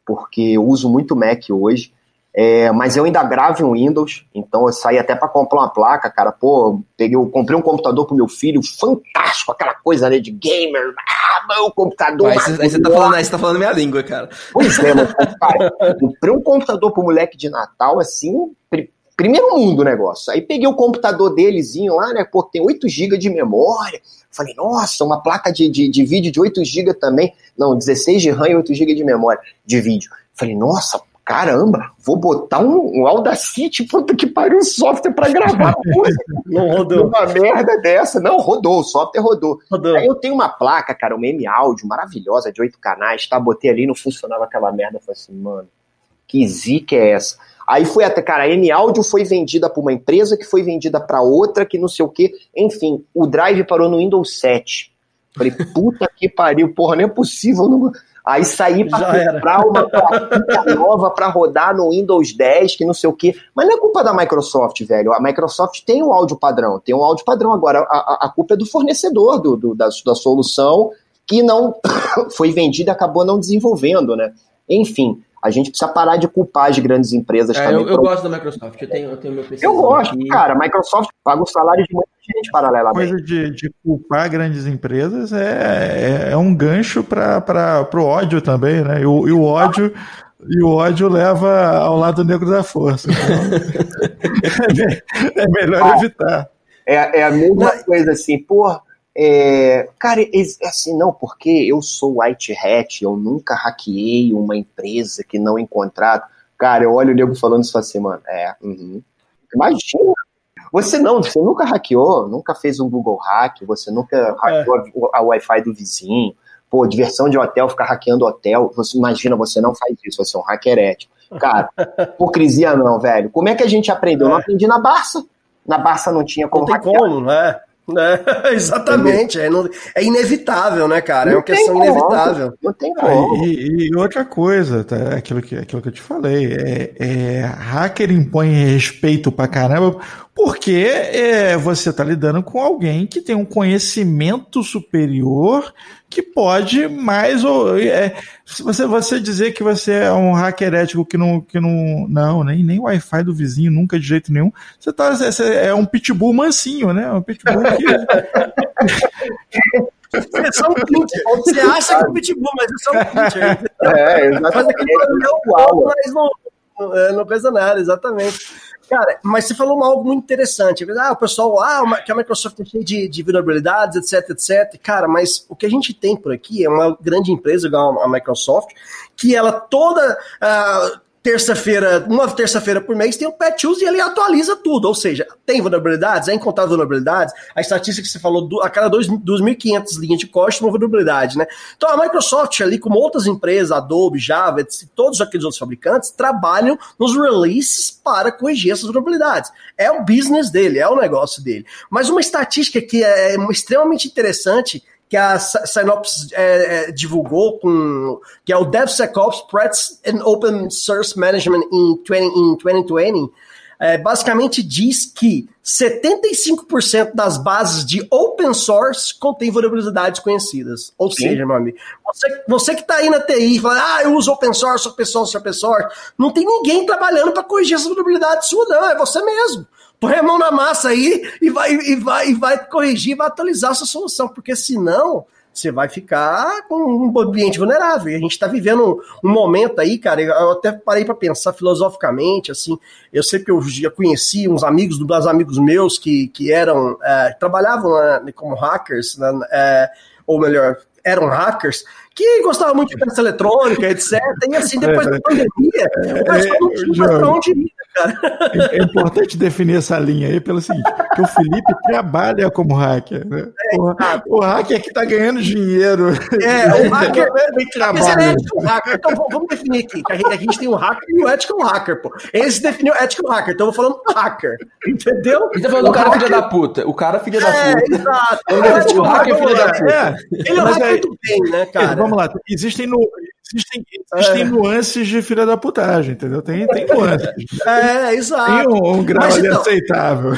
porque eu uso muito Mac hoje. É, mas eu ainda gravo em Windows, então eu saí até para comprar uma placa, cara. Pô, peguei, eu comprei um computador pro meu filho, fantástico, aquela coisa né, de gamer. Ah, meu computador. Aí você tá falando, aí você tá falando minha língua, cara. Pois é, mas, cara, comprei um computador pro moleque de Natal, assim, pr primeiro mundo o negócio. Aí peguei o computador delezinho lá, né? Pô, tem 8 GB de memória. Falei, nossa, uma placa de, de, de vídeo de 8 GB também. Não, 16 de RAM e 8 GB de memória de vídeo. Falei, nossa, caramba, vou botar um, um Audacity, puta que pariu, um software para gravar música. Não rodou. Uma merda dessa. Não, rodou, o software rodou. rodou. Aí eu tenho uma placa, cara, uma M-Audio maravilhosa de oito canais, tá? Botei ali, não funcionava aquela merda. falei assim, mano, que zica é essa? Aí foi até, cara, a M-Audio foi vendida para uma empresa que foi vendida para outra, que não sei o quê. Enfim, o Drive parou no Windows 7. Falei, puta que pariu, porra, não é possível. Não... Aí saí para comprar uma plaquinha nova para rodar no Windows 10, que não sei o quê. Mas não é culpa da Microsoft, velho. A Microsoft tem um áudio padrão, tem um áudio padrão. Agora, a, a culpa é do fornecedor do, do da, da solução que não foi vendida e acabou não desenvolvendo, né? Enfim, a gente precisa parar de culpar as grandes empresas é, também. Eu, eu gosto da Microsoft, eu tenho, eu tenho meu PC. Eu gosto, aqui. cara. A Microsoft paga o salário de muita gente paralelamente. Coisa de, de culpar grandes empresas é, é, é um gancho para o ódio também, né? E o, e o ódio. E o ódio leva ao lado negro da força. Então, é, melhor ah, evitar. É, é a mesma coisa assim, porra é, cara, é assim, não, porque eu sou white hat, eu nunca hackeei uma empresa que não em contrato. Cara, eu olho o nego falando isso assim, mano. É, uhum. imagina. Você não, você nunca hackeou, nunca fez um Google Hack, você nunca é. hackeou a, a Wi-Fi do vizinho. Pô, diversão de hotel, ficar hackeando hotel. Você imagina, você não faz isso, você é um hacker ético. Cara, hipocrisia não, velho. Como é que a gente aprendeu? É. Não aprendi na Barça. Na Barça não tinha como não tem hackear. como, né? É, exatamente, é, não, é, inevitável, né, cara? Não é uma questão como, inevitável. Não tem como. E, e, outra coisa, tá? É aquilo que, aquilo que eu te falei, é, é hacker impõe respeito pra caramba porque é, você está lidando com alguém que tem um conhecimento superior que pode mais ou é, você você dizer que você é um hacker ético que não que não não nem nem Wi-Fi do vizinho nunca de jeito nenhum você tá você é um pitbull mansinho né um pitbull que Você é só um pincher. Você acha que é um pitbull, mas é só um pincher. É, exatamente. Faz aquele barulhão, mas não, é, não pesa nada, exatamente. Cara, mas você falou algo muito interessante. Ah, o pessoal, ah, que a Microsoft tem cheio de, de vulnerabilidades, etc, etc. Cara, mas o que a gente tem por aqui é uma grande empresa, igual a Microsoft, que ela toda. Uh, terça-feira, uma terça-feira por mês, tem o patch use e ele atualiza tudo. Ou seja, tem vulnerabilidades, é encontrado vulnerabilidades. A estatística que você falou, a cada 2.500 linhas de código, uma vulnerabilidade, né? Então a Microsoft ali, como outras empresas, Adobe, Java, todos aqueles outros fabricantes, trabalham nos releases para corrigir essas vulnerabilidades. É o business dele, é o negócio dele. Mas uma estatística que é extremamente interessante que a Synops é, é, divulgou, com, que é o DevSecOps Threats and Open Source Management in, 20, in 2020, é, basicamente diz que 75% das bases de open source contém vulnerabilidades conhecidas. Ou Sim. seja, meu amigo, você, você que está aí na TI fala, ah, eu uso open source, open source, open source, não tem ninguém trabalhando para corrigir essa vulnerabilidade sua, não, é você mesmo põe a mão na massa aí e vai, e vai, e vai corrigir, vai atualizar a sua solução, porque senão você vai ficar com um ambiente vulnerável. E a gente está vivendo um, um, momento aí, cara, eu até parei para pensar filosoficamente, assim, eu sei que eu já conheci uns amigos, dos amigos meus que, que eram, é, trabalhavam né, como hackers, né, é, ou melhor, eram hackers, que gostava muito de peça eletrônica, etc. E assim, depois é, da pandemia, o pessoal não tinha mais pra onde ir, cara. É, é importante definir essa linha aí pelo seguinte, que o Felipe trabalha como hacker, né? É, o, o, hacker é que tá ganhando dinheiro. É, o hacker é, trabalha. É o hacker. Então vamos definir aqui, a gente, a gente tem um hacker e o ethical hacker, pô. Esse definiu ethical hacker, então eu vou falando hacker, entendeu? Ele tá falando o cara filho da puta, o cara filho da é, puta. exato. O, o hacker filho da puta. Ele é o hacker muito bem, né, cara? Vamos lá, existem, no, existem, existem é. nuances de filha da putagem, entendeu? Tem, tem nuances. É, exato. Tem um, um grau mas, ali então, aceitável.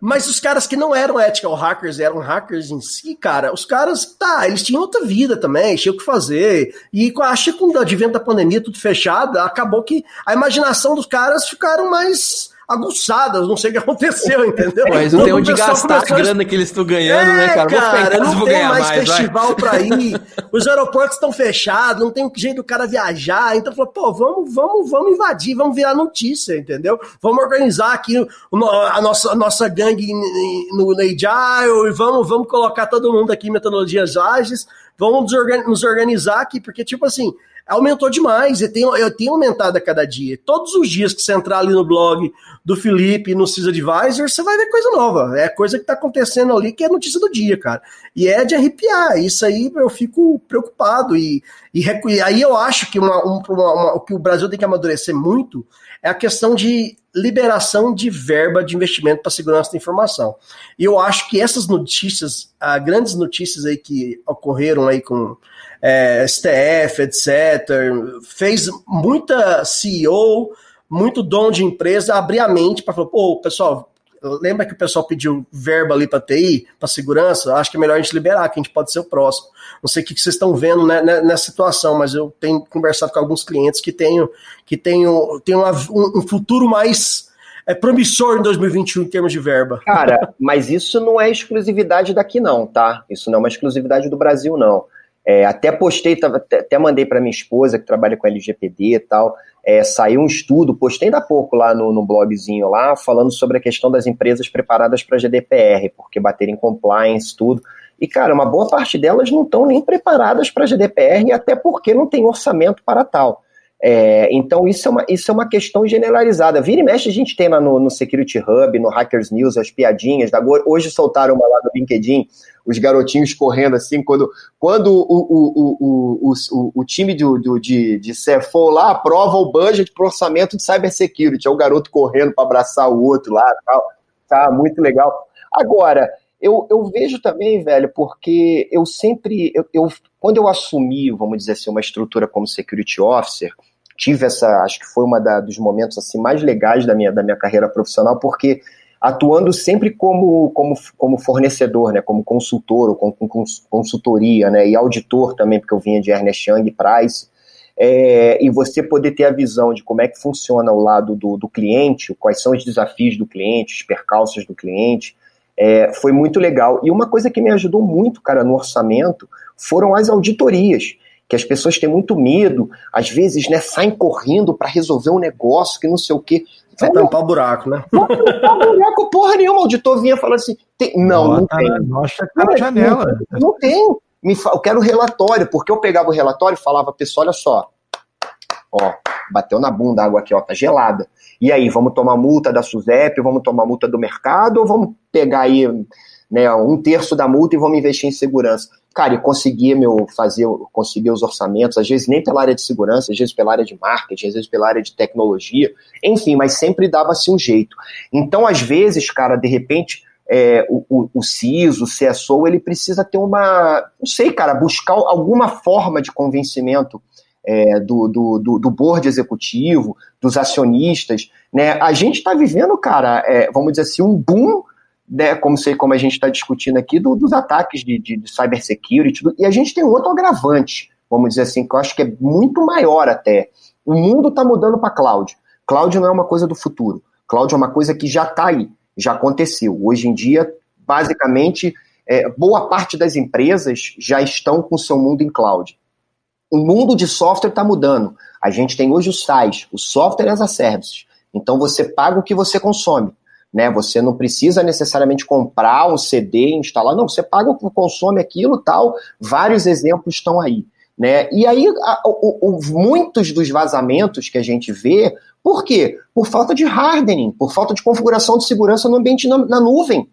Mas os caras que não eram ethical hackers, eram hackers em si, cara, os caras, tá, eles tinham outra vida também, tinham o que fazer. E acho que com o advento da pandemia, tudo fechado, acabou que a imaginação dos caras ficaram mais aguçadas, não sei o que aconteceu, entendeu? Mas não tem onde gastar a grana que eles estão ganhando, é, né, cara? cara não tem mais, mais festival para ir, os aeroportos estão fechados, não tem jeito do cara viajar, então falou, pô, vamos, vamos, vamos invadir, vamos virar notícia, entendeu? Vamos organizar aqui a nossa, a nossa gangue no, no Agile e vamos, vamos colocar todo mundo aqui em metodologias ágeis, vamos nos organizar aqui, porque, tipo assim, aumentou demais. E tem, eu tenho aumentado a cada dia. Todos os dias que você entrar ali no blog do Felipe, no CIS Advisor, você vai ver coisa nova. É coisa que tá acontecendo ali que é notícia do dia, cara. E é de arrepiar. Isso aí eu fico preocupado. E, e, e aí eu acho que uma, uma, uma, o que o Brasil tem que amadurecer muito é a questão de liberação de verba de investimento para segurança da informação. E eu acho que essas notícias, ah, grandes notícias aí que ocorreram aí com é, STF, etc. Fez muita CEO, muito dono de empresa abrir a mente para falar, pô, pessoal, lembra que o pessoal pediu verba ali para TI, para segurança? Acho que é melhor a gente liberar, que a gente pode ser o próximo. Não sei o que vocês estão vendo né, né, nessa situação, mas eu tenho conversado com alguns clientes que têm que tenho, tenho uma, um, um futuro mais é promissor em 2021 em termos de verba. Cara, mas isso não é exclusividade daqui não, tá? Isso não é uma exclusividade do Brasil não. É, até postei, até mandei para minha esposa que trabalha com LGPD e tal. É, saiu um estudo, postei ainda há pouco lá no, no blogzinho lá, falando sobre a questão das empresas preparadas para GDPR, porque baterem compliance, tudo. E, cara, uma boa parte delas não estão nem preparadas para GDPR, até porque não tem orçamento para tal. É, então, isso é, uma, isso é uma questão generalizada. Vira e mexe, a gente tem lá no, no Security Hub, no Hackers News, as piadinhas. Da, hoje soltaram uma lá do LinkedIn, os garotinhos correndo assim, quando, quando o, o, o, o, o, time do, do, de, de CFO lá aprova o budget para orçamento de cybersecurity. É o garoto correndo para abraçar o outro lá. Tal. Tá muito legal. Agora, eu, eu vejo também, velho, porque eu sempre. Eu, eu, quando eu assumi, vamos dizer assim, uma estrutura como security officer, tive essa. Acho que foi uma da, dos momentos assim mais legais da minha, da minha carreira profissional, porque atuando sempre como, como, como fornecedor, né, como consultor ou com, com consultoria, né, e auditor também, porque eu vinha de Ernest Young Price, é, e você poder ter a visão de como é que funciona o lado do, do cliente, quais são os desafios do cliente, os percalços do cliente, é, foi muito legal. E uma coisa que me ajudou muito, cara, no orçamento, foram as auditorias que as pessoas têm muito medo, às vezes, né, saem correndo para resolver um negócio que não sei o quê. Vai tampar o buraco, né? Não tampar buraco, porra nenhuma. O auditor vinha falando assim: tem... não, não, não tem. Mostra a na janela. Não, não tem. Me fa... Eu quero relatório, porque eu pegava o relatório e falava, pessoal, olha só. Ó, bateu na bunda a água aqui, ó, tá gelada. E aí, vamos tomar multa da SUSEP, vamos tomar multa do mercado, ou vamos pegar aí né, um terço da multa e vamos investir em segurança? Cara, e conseguia meu, fazer, conseguir os orçamentos, às vezes nem pela área de segurança, às vezes pela área de marketing, às vezes pela área de tecnologia, enfim, mas sempre dava-se um jeito. Então, às vezes, cara, de repente, é, o, o, o CIS, o CSO, ele precisa ter uma, não sei, cara, buscar alguma forma de convencimento é, do, do, do, do, board executivo, dos acionistas. Né? A gente está vivendo, cara, é, vamos dizer assim, um boom né, como, sei, como a gente está discutindo aqui, do, dos ataques de, de, de cybersecurity, e a gente tem outro agravante, vamos dizer assim, que eu acho que é muito maior até. O mundo está mudando para cloud. Cloud não é uma coisa do futuro. Cloud é uma coisa que já está aí, já aconteceu. Hoje em dia, basicamente, é, boa parte das empresas já estão com o seu mundo em cloud. O mundo de software está mudando. A gente tem hoje o SaaS, o Software as a Service. Então você paga o que você consome né? Você não precisa necessariamente comprar um CD e instalar, não, você paga o que consome aquilo tal. Vários exemplos estão aí. Né? E aí, a, o, o, muitos dos vazamentos que a gente vê, por quê? Por falta de hardening, por falta de configuração de segurança no ambiente na, na nuvem.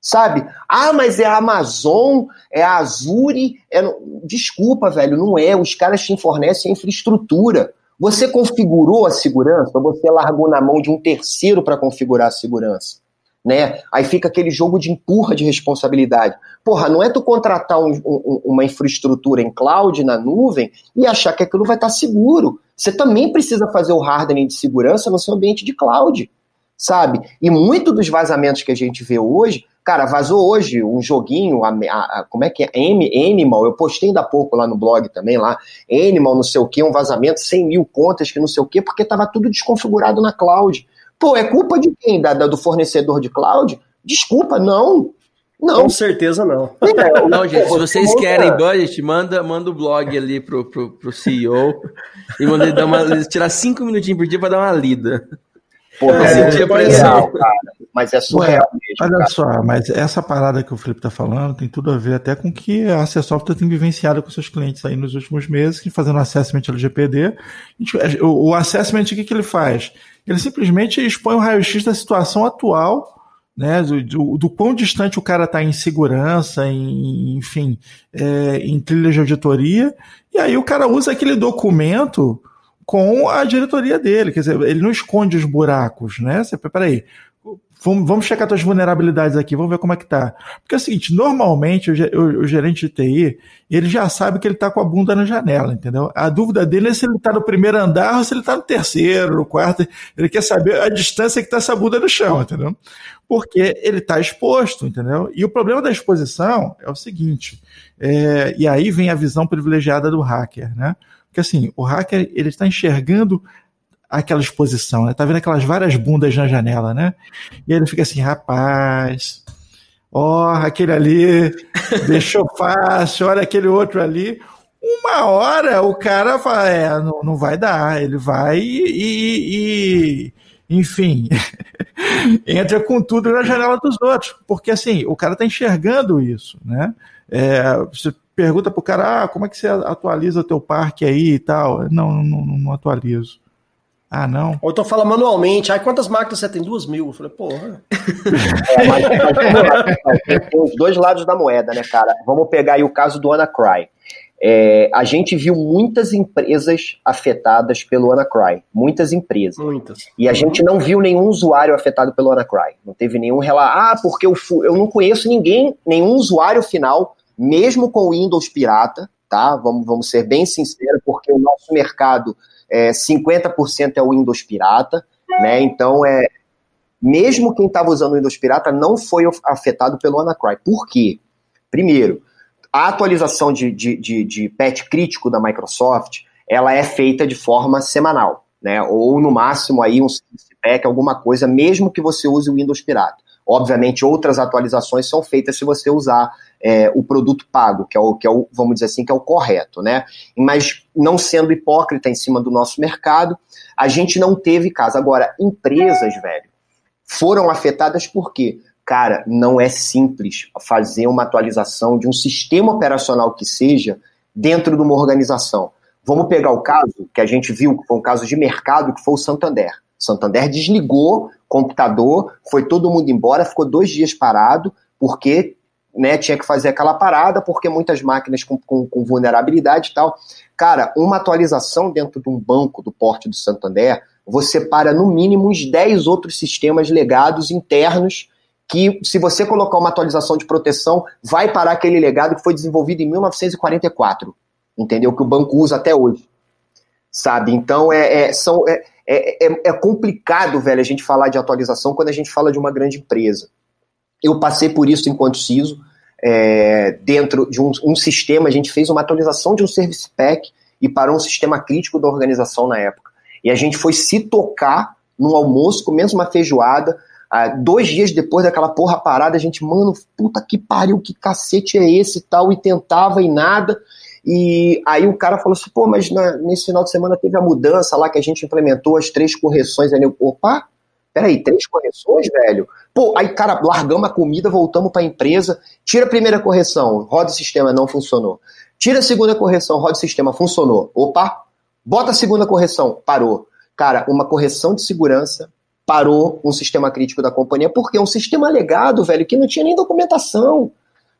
Sabe? Ah, mas é a Amazon, é a Azure. É... Desculpa, velho, não é. Os caras te fornecem infraestrutura. Você configurou a segurança você largou na mão de um terceiro para configurar a segurança? Né? Aí fica aquele jogo de empurra de responsabilidade. Porra, não é tu contratar um, um, uma infraestrutura em cloud, na nuvem, e achar que aquilo vai estar tá seguro. Você também precisa fazer o hardening de segurança no seu ambiente de cloud, sabe? E muito dos vazamentos que a gente vê hoje Cara, vazou hoje um joguinho, a, a, a, como é que é? M, Animal, eu postei ainda há pouco lá no blog também, lá, Animal, não sei o que, um vazamento, 100 mil contas, que não sei o que, porque estava tudo desconfigurado na cloud. Pô, é culpa de quem? Da, da, do fornecedor de cloud? Desculpa, não. Não. Com certeza não. Não, gente, se vocês querem budget, manda, manda o blog ali pro, pro, pro CEO e manda ele dar uma, tirar cinco minutinhos por dia para dar uma lida. Porra, é, sentir a pressão. Cara, mas é surreal Ué, mesmo. Olha cara. só, mas essa parada que o Felipe tá falando tem tudo a ver até com que a AC Software tem vivenciado com seus clientes aí nos últimos meses, que fazendo assessment LGPD. O, o assessment, o que, que ele faz? Ele simplesmente expõe o raio-x da situação atual né, do, do, do, quão distante o cara está em segurança, em, enfim, é, em trilhas de auditoria, e aí o cara usa aquele documento com a diretoria dele. Quer dizer, ele não esconde os buracos, né? Você, peraí, vamos, vamos checar suas vulnerabilidades aqui, vamos ver como é que tá. Porque é o seguinte, normalmente o, o, o gerente de TI, ele já sabe que ele tá com a bunda na janela, entendeu? A dúvida dele é se ele tá no primeiro andar ou se ele tá no terceiro, no quarto. Ele quer saber a distância que tá essa bunda no chão, entendeu? Porque ele tá exposto, entendeu? E o problema da exposição é o seguinte, é, e aí vem a visão privilegiada do hacker, né? Porque assim, o hacker ele está enxergando aquela exposição, né? Tá vendo aquelas várias bundas na janela, né? E ele fica assim, rapaz, ó, oh, aquele ali deixou fácil, olha aquele outro ali. Uma hora o cara fala, é, não, não vai dar, ele vai e, e, e enfim, entra com tudo na janela dos outros. Porque assim, o cara tá enxergando isso, né? É, você pergunta pro cara, ah, como é que você atualiza o teu parque aí e tal? Não, não, não atualizo. Ah, não. Ou então fala manualmente. Aí quantas máquinas você tem? Duas mil. Eu falei, porra. É, mas, mas, tem os dois lados da moeda, né, cara? Vamos pegar aí o caso do Anacry. É, a gente viu muitas empresas afetadas pelo Anacry. Muitas empresas. Muitas. E a gente não viu nenhum usuário afetado pelo Anacry. Não teve nenhum relato. Ah, porque eu, fui, eu não conheço ninguém, nenhum usuário final, mesmo com o Windows pirata, tá? Vamos, vamos ser bem sinceros, porque o nosso mercado é, 50% é o Windows pirata, né? Então, é, mesmo quem estava usando o Windows pirata não foi afetado pelo Anacry. Por quê? Primeiro, a atualização de, de, de, de patch crítico da Microsoft, ela é feita de forma semanal, né? Ou no máximo aí um patch, alguma coisa, mesmo que você use o Windows pirata. Obviamente, outras atualizações são feitas se você usar é, o produto pago, que é o, que é o, vamos dizer assim, que é o correto, né? Mas não sendo hipócrita em cima do nosso mercado, a gente não teve caso. Agora, empresas, velho, foram afetadas por quê? Cara, não é simples fazer uma atualização de um sistema operacional que seja dentro de uma organização. Vamos pegar o caso que a gente viu, que foi um caso de mercado, que foi o Santander. Santander desligou computador, foi todo mundo embora, ficou dois dias parado, porque né, tinha que fazer aquela parada, porque muitas máquinas com, com, com, vulnerabilidade e tal. Cara, uma atualização dentro de um banco do porte do Santander, você para no mínimo uns 10 outros sistemas legados internos que, se você colocar uma atualização de proteção, vai parar aquele legado que foi desenvolvido em 1944, entendeu? Que o banco usa até hoje, sabe? Então, é, é são, é, é, é, é complicado, velho, a gente falar de atualização quando a gente fala de uma grande empresa. Eu passei por isso enquanto CISO, é, dentro de um, um, sistema, a gente fez uma atualização de um service pack e parou um sistema crítico da organização na época. E a gente foi se tocar num almoço, comendo uma feijoada, ah, dois dias depois daquela porra parada, a gente, mano, puta que pariu, que cacete é esse e tal, e tentava e nada. E aí o cara falou assim, pô, mas na, nesse final de semana teve a mudança lá que a gente implementou as três correções. Aí eu, opa, peraí, três correções, velho? Pô, aí, cara, largamos a comida, voltamos para a empresa, tira a primeira correção, roda o sistema, não funcionou. Tira a segunda correção, roda o sistema, funcionou. Opa, bota a segunda correção, parou. Cara, uma correção de segurança parou um sistema crítico da companhia, porque é um sistema legado, velho, que não tinha nem documentação,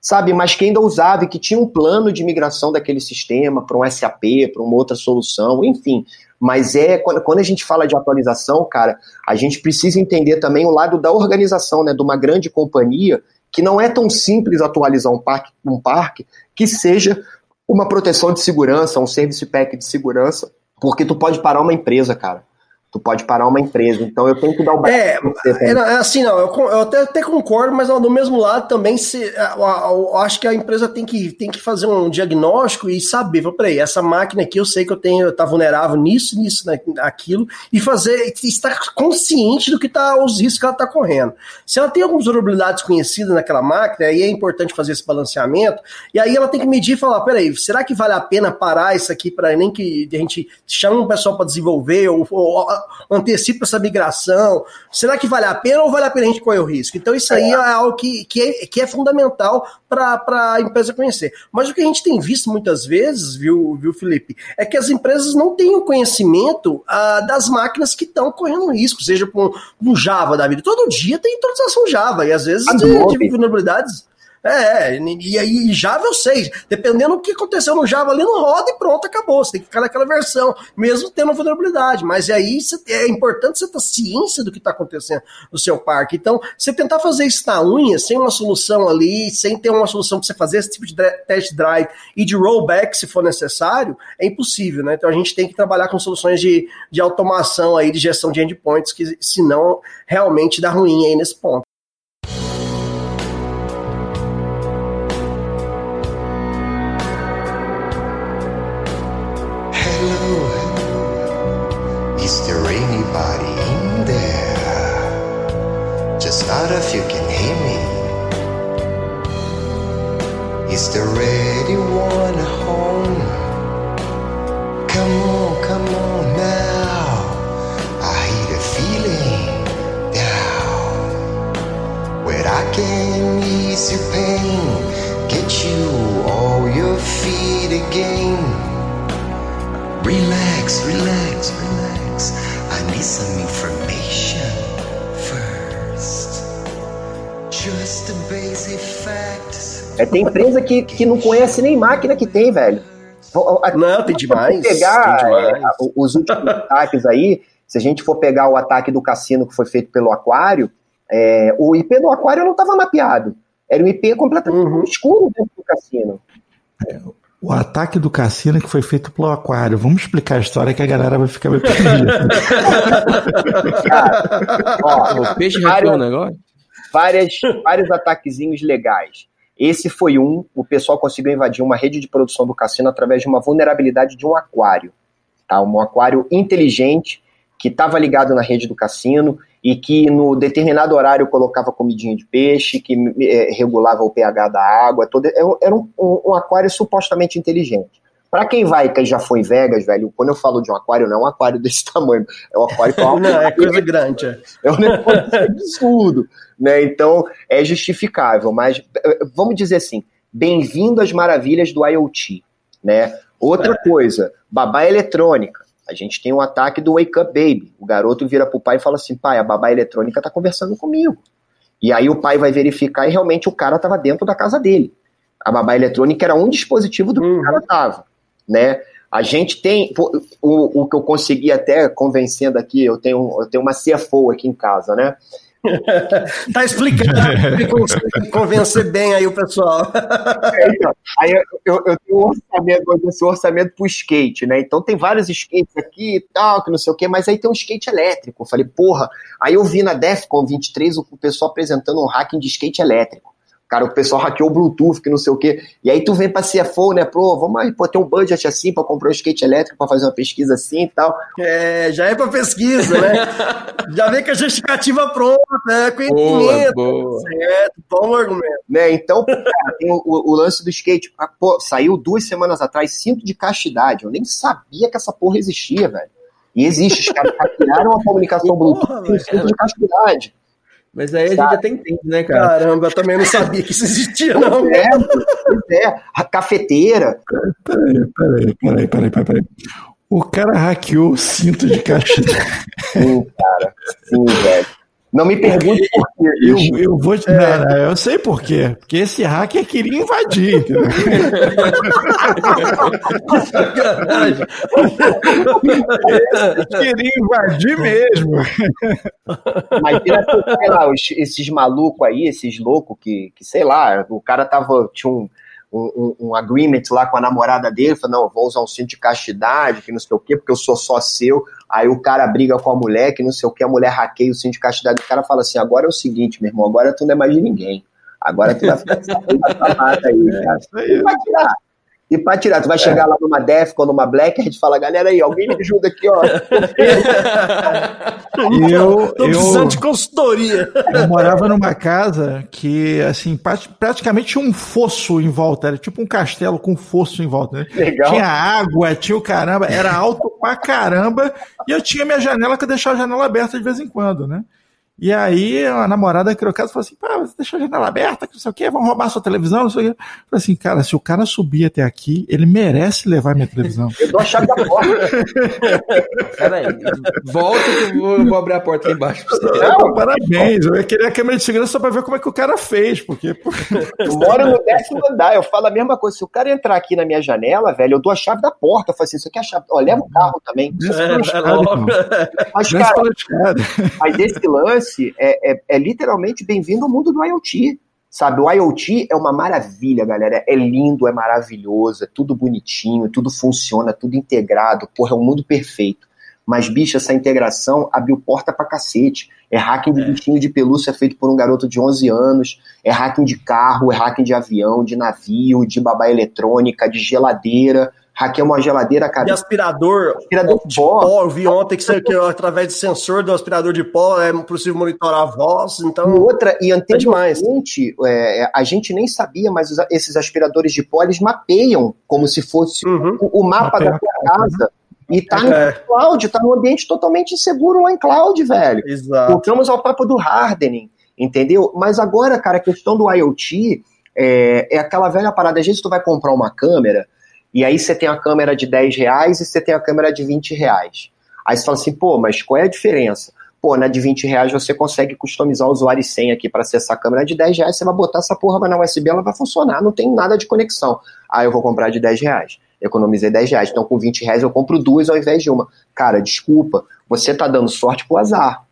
sabe? Mas que ainda usava e que tinha um plano de migração daquele sistema para um SAP, para uma outra solução, enfim. Mas é quando, a gente fala de atualização, cara, a gente precisa entender também o lado da organização, né, de uma grande companhia, que não é tão simples atualizar um parque, um parque que seja uma proteção de segurança, um service pack de segurança, porque tu pode parar uma empresa, cara. Tu pode parar uma empresa. Então eu tenho que dar o É, é, é assim, não, eu, eu até, até, concordo, mas do mesmo lado também se, eu, eu, acho que a empresa tem que, tem que fazer um diagnóstico e saber, peraí, essa máquina aqui eu sei que eu tenho, tá vulnerável nisso, nisso, naquilo, e fazer, estar consciente do que tá, os riscos que ela está correndo. Se ela tem algumas vulnerabilidades conhecidas naquela máquina, aí é importante fazer esse balanceamento, e aí ela tem que medir e falar, peraí, será que vale a pena parar isso aqui para nem que a gente chame um pessoal para desenvolver ou, ou antecipa essa migração? Será que vale a pena ou vale a pena a gente correr o risco? Então, isso aí é, é algo que, que, é, que é fundamental para a empresa conhecer. Mas o que a gente tem visto muitas vezes, viu, viu Felipe, é que as empresas não têm o conhecimento ah, das máquinas que estão correndo risco, seja com, com Java da vida. Todo dia tem atualização Java, e às vezes de, de vulnerabilidades. É, e aí Java eu sei. Dependendo do que aconteceu no Java ali, não roda e pronto, acabou. Você tem que ficar naquela versão, mesmo tendo vulnerabilidade. Mas aí é importante você ter ciência do que está acontecendo no seu parque. Então, você tentar fazer isso na unha, sem uma solução ali, sem ter uma solução para você fazer esse tipo de test drive e de rollback, se for necessário, é impossível, né? Então a gente tem que trabalhar com soluções de, de automação aí, de gestão de endpoints, que senão realmente dá ruim aí nesse ponto. Que, que não conhece nem máquina que tem, velho. Não, tem demais. pegar tem demais. é, os últimos ataques aí, se a gente for pegar o ataque do cassino que foi feito pelo Aquário, é, o IP do Aquário não estava mapeado. Era um IP completamente Uhum. escuro dentro do cassino. O ataque do cassino que foi feito pelo Aquário. Vamos explicar a história que a galera vai ficar meio perdida. Ó, O peixe Vários- negócio? várias, vários ataquezinhos legais. Esse foi um, o pessoal conseguiu invadir uma rede de produção do cassino através de uma vulnerabilidade de um aquário. Tá? Um aquário inteligente que estava ligado na rede do cassino e que no determinado horário colocava comidinha de peixe, que eh, regulava o pH da água. Todo, era um- era um, um- um aquário supostamente inteligente. Para quem vai, que já foi em Vegas, velho, quando eu falo de um aquário, não é um aquário desse tamanho, é um aquário com Não, é coisa grande. é. é um negócio absurdo, né? Então é justificável, mas eh, vamos dizer assim, bem-vindo às maravilhas do IoT, né? Outra coisa, babá eletrônica. A gente tem um ataque do Wake Up Baby. O garoto vira pro pai e fala assim: pai, a babá eletrônica tá conversando comigo. E aí o pai vai verificar e realmente o cara tava dentro da casa dele. A babá eletrônica era um dispositivo do que Uhum. o cara tava, né? A gente tem o, o que eu consegui até convencendo aqui, eu tenho, eu tenho uma CFO aqui em casa, né? Tá explicando. Que convencer bem aí o pessoal. É, então, aí eu, eu, eu tenho um orçamento, esse orçamento pro skate, né? Então tem vários skates aqui e tal, que não sei o quê, mas aí tem um skate elétrico. Eu falei, porra. Aí eu vi na Defcon 23 o, o pessoal apresentando um hacking de skate elétrico. Cara, o pessoal hackeou o Bluetooth, que não sei o quê. E aí tu vem pra CFO, né? Pô, vamos aí, pô, tem um budget assim pra comprar um skate elétrico, pra fazer uma pesquisa assim e tal. É, já é pra pesquisa, né? Já vem com a justificativa pronta, é Boa, conhecimento. boa. Certo, bom argumento. né? Então, cara, tem o, o- o lance do skate. Ah, Pô, saiu duas semanas atrás, cinto de castidade. Eu nem sabia que essa porra existia, velho. E existe, os caras hackearam a comunicação Bluetooth com cinto de castidade. Mas aí a gente Sabe? até entende, né, cara? Caramba, eu também não sabia que isso existia, não. É, pois é, a cafeteira. Peraí, peraí, peraí, peraí, peraí, peraí. O cara hackeou o cinto de castidade. Sim, cara. Sim, velho. Não me pergunte por quê. Eu, eu vou te. Não, não, eu sei por quê. Porque esse hacker queria invadir. entendeu? queria invadir mesmo. Imagina, sei lá, esses malucos aí, esses loucos que, que, sei lá, o cara tava, tinha um, um, um agreement lá com a namorada dele, falou, não, eu vou usar um cinto de castidade, que não sei o quê, porque eu sou só seu. Aí o cara briga com a mulher, que não sei o quê, a mulher hackeia o cinto de castidade, o cara fala assim, agora é o seguinte, meu irmão, agora tu não é mais de ninguém. Agora tu vai ficar tua mata aí, cara. E pra tirar. E pra tirar, tu vai chegar lá numa Defcon, numa Black, a gente fala, galera aí, alguém me ajuda aqui, ó. E eu, Tô eu, precisando de consultoria. eu morava numa casa que, assim, prati- praticamente tinha um fosso em volta. Era tipo um castelo com fosso em volta. Né? Legal. Tinha água, tinha o caramba, era alto pra caramba. E eu tinha minha janela que eu deixava a janela aberta de vez em quando, né? E aí a namorada criou casa e falou assim: pá, você deixou a janela aberta, que não sei o quê, vão roubar sua televisão, não sei o quê. Eu falei assim, cara, se o cara subir até aqui, ele merece levar minha televisão. Eu dou a chave da porta. Peraí, volta que eu vou, abrir a porta aqui embaixo pra você. Não, parabéns. Eu ia querer a câmera de segurança só pra ver como é que o cara fez, porque. Eu moro no décimo andar, eu falo a mesma coisa. Se o cara entrar aqui na minha janela, velho, eu dou a chave da porta. Eu falo assim, isso aqui é a chave. Ó, leva o carro também. É, é irmão. Mas, cara, mas esse lance é, é, é literalmente bem-vindo ao mundo do IoT. Sabe, o IoT é uma maravilha, galera. É lindo, é maravilhoso, é tudo bonitinho, tudo funciona, tudo integrado. Porra, é um mundo perfeito. Mas, bicho, essa integração abriu porta pra cacete. É hacking de bichinho de pelúcia feito por um garoto de 11 anos. É hacking de carro, é hacking de avião, de navio, de babá eletrônica, de geladeira. Hackeia uma geladeira, De cara. aspirador Aspirador de pó. pó, eu vi ontem que, você, que através de sensor do aspirador de pó é possível monitorar a voz, E então outra, e demais. anteriormente, é, a gente nem sabia, mas os- esses aspiradores de pó, eles mapeiam como se fosse Uhum. o, o mapa Mapeia da tua casa. E tá no É. cloud, tá num ambiente totalmente inseguro lá em cloud, velho. Exato. Voltamos ao papo do hardening. entendeu? Mas agora, cara, a questão do IoT é, é aquela velha parada. Às vezes tu vai comprar uma câmera e aí você tem a câmera de 10 reais e você tem a câmera de 20 reais. Aí você fala assim, pô, mas qual é a diferença? Pô, na de 20 reais você consegue customizar o usuário e senha aqui para acessar a câmera de 10 reais, você vai botar essa porra vai na USB, ela vai funcionar, não tem nada de conexão. Aí eu vou comprar de 10 reais. Economizei 10 reais. Então, com 20 reais eu compro duas ao invés de uma. Cara, desculpa, você tá dando sorte pro azar.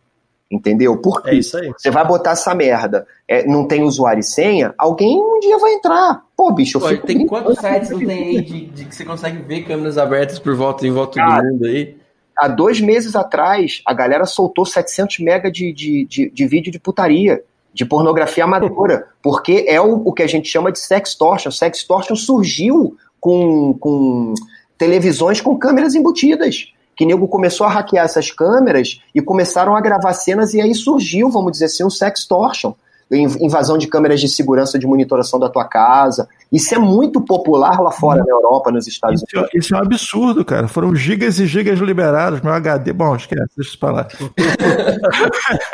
Entendeu? Porque É isso aí. você vai botar essa merda, é, não tem usuário e senha, alguém um dia vai entrar. Pô, bicho, eu Pô, fico tem brincando. quantos sites não tem aí de, de que você consegue ver câmeras abertas por volta em volta Cara, do mundo aí? há dois meses atrás, a galera soltou 700 mega de, de, de, de vídeo de putaria, de pornografia amadora, porque é o, o que a gente chama de sextortion. Sextortion surgiu com, com televisões com câmeras embutidas. Que nego começou a hackear essas câmeras e começaram a gravar cenas, e aí surgiu, vamos dizer assim, um sextortion. In- Invasão de câmeras de segurança de monitoração da tua casa. Isso é muito popular lá fora na Europa, nos Estados Isso, Unidos. isso é um absurdo, cara. Foram gigas e gigas liberados. Meu HD. Bom, esquece, deixa isso pra lá.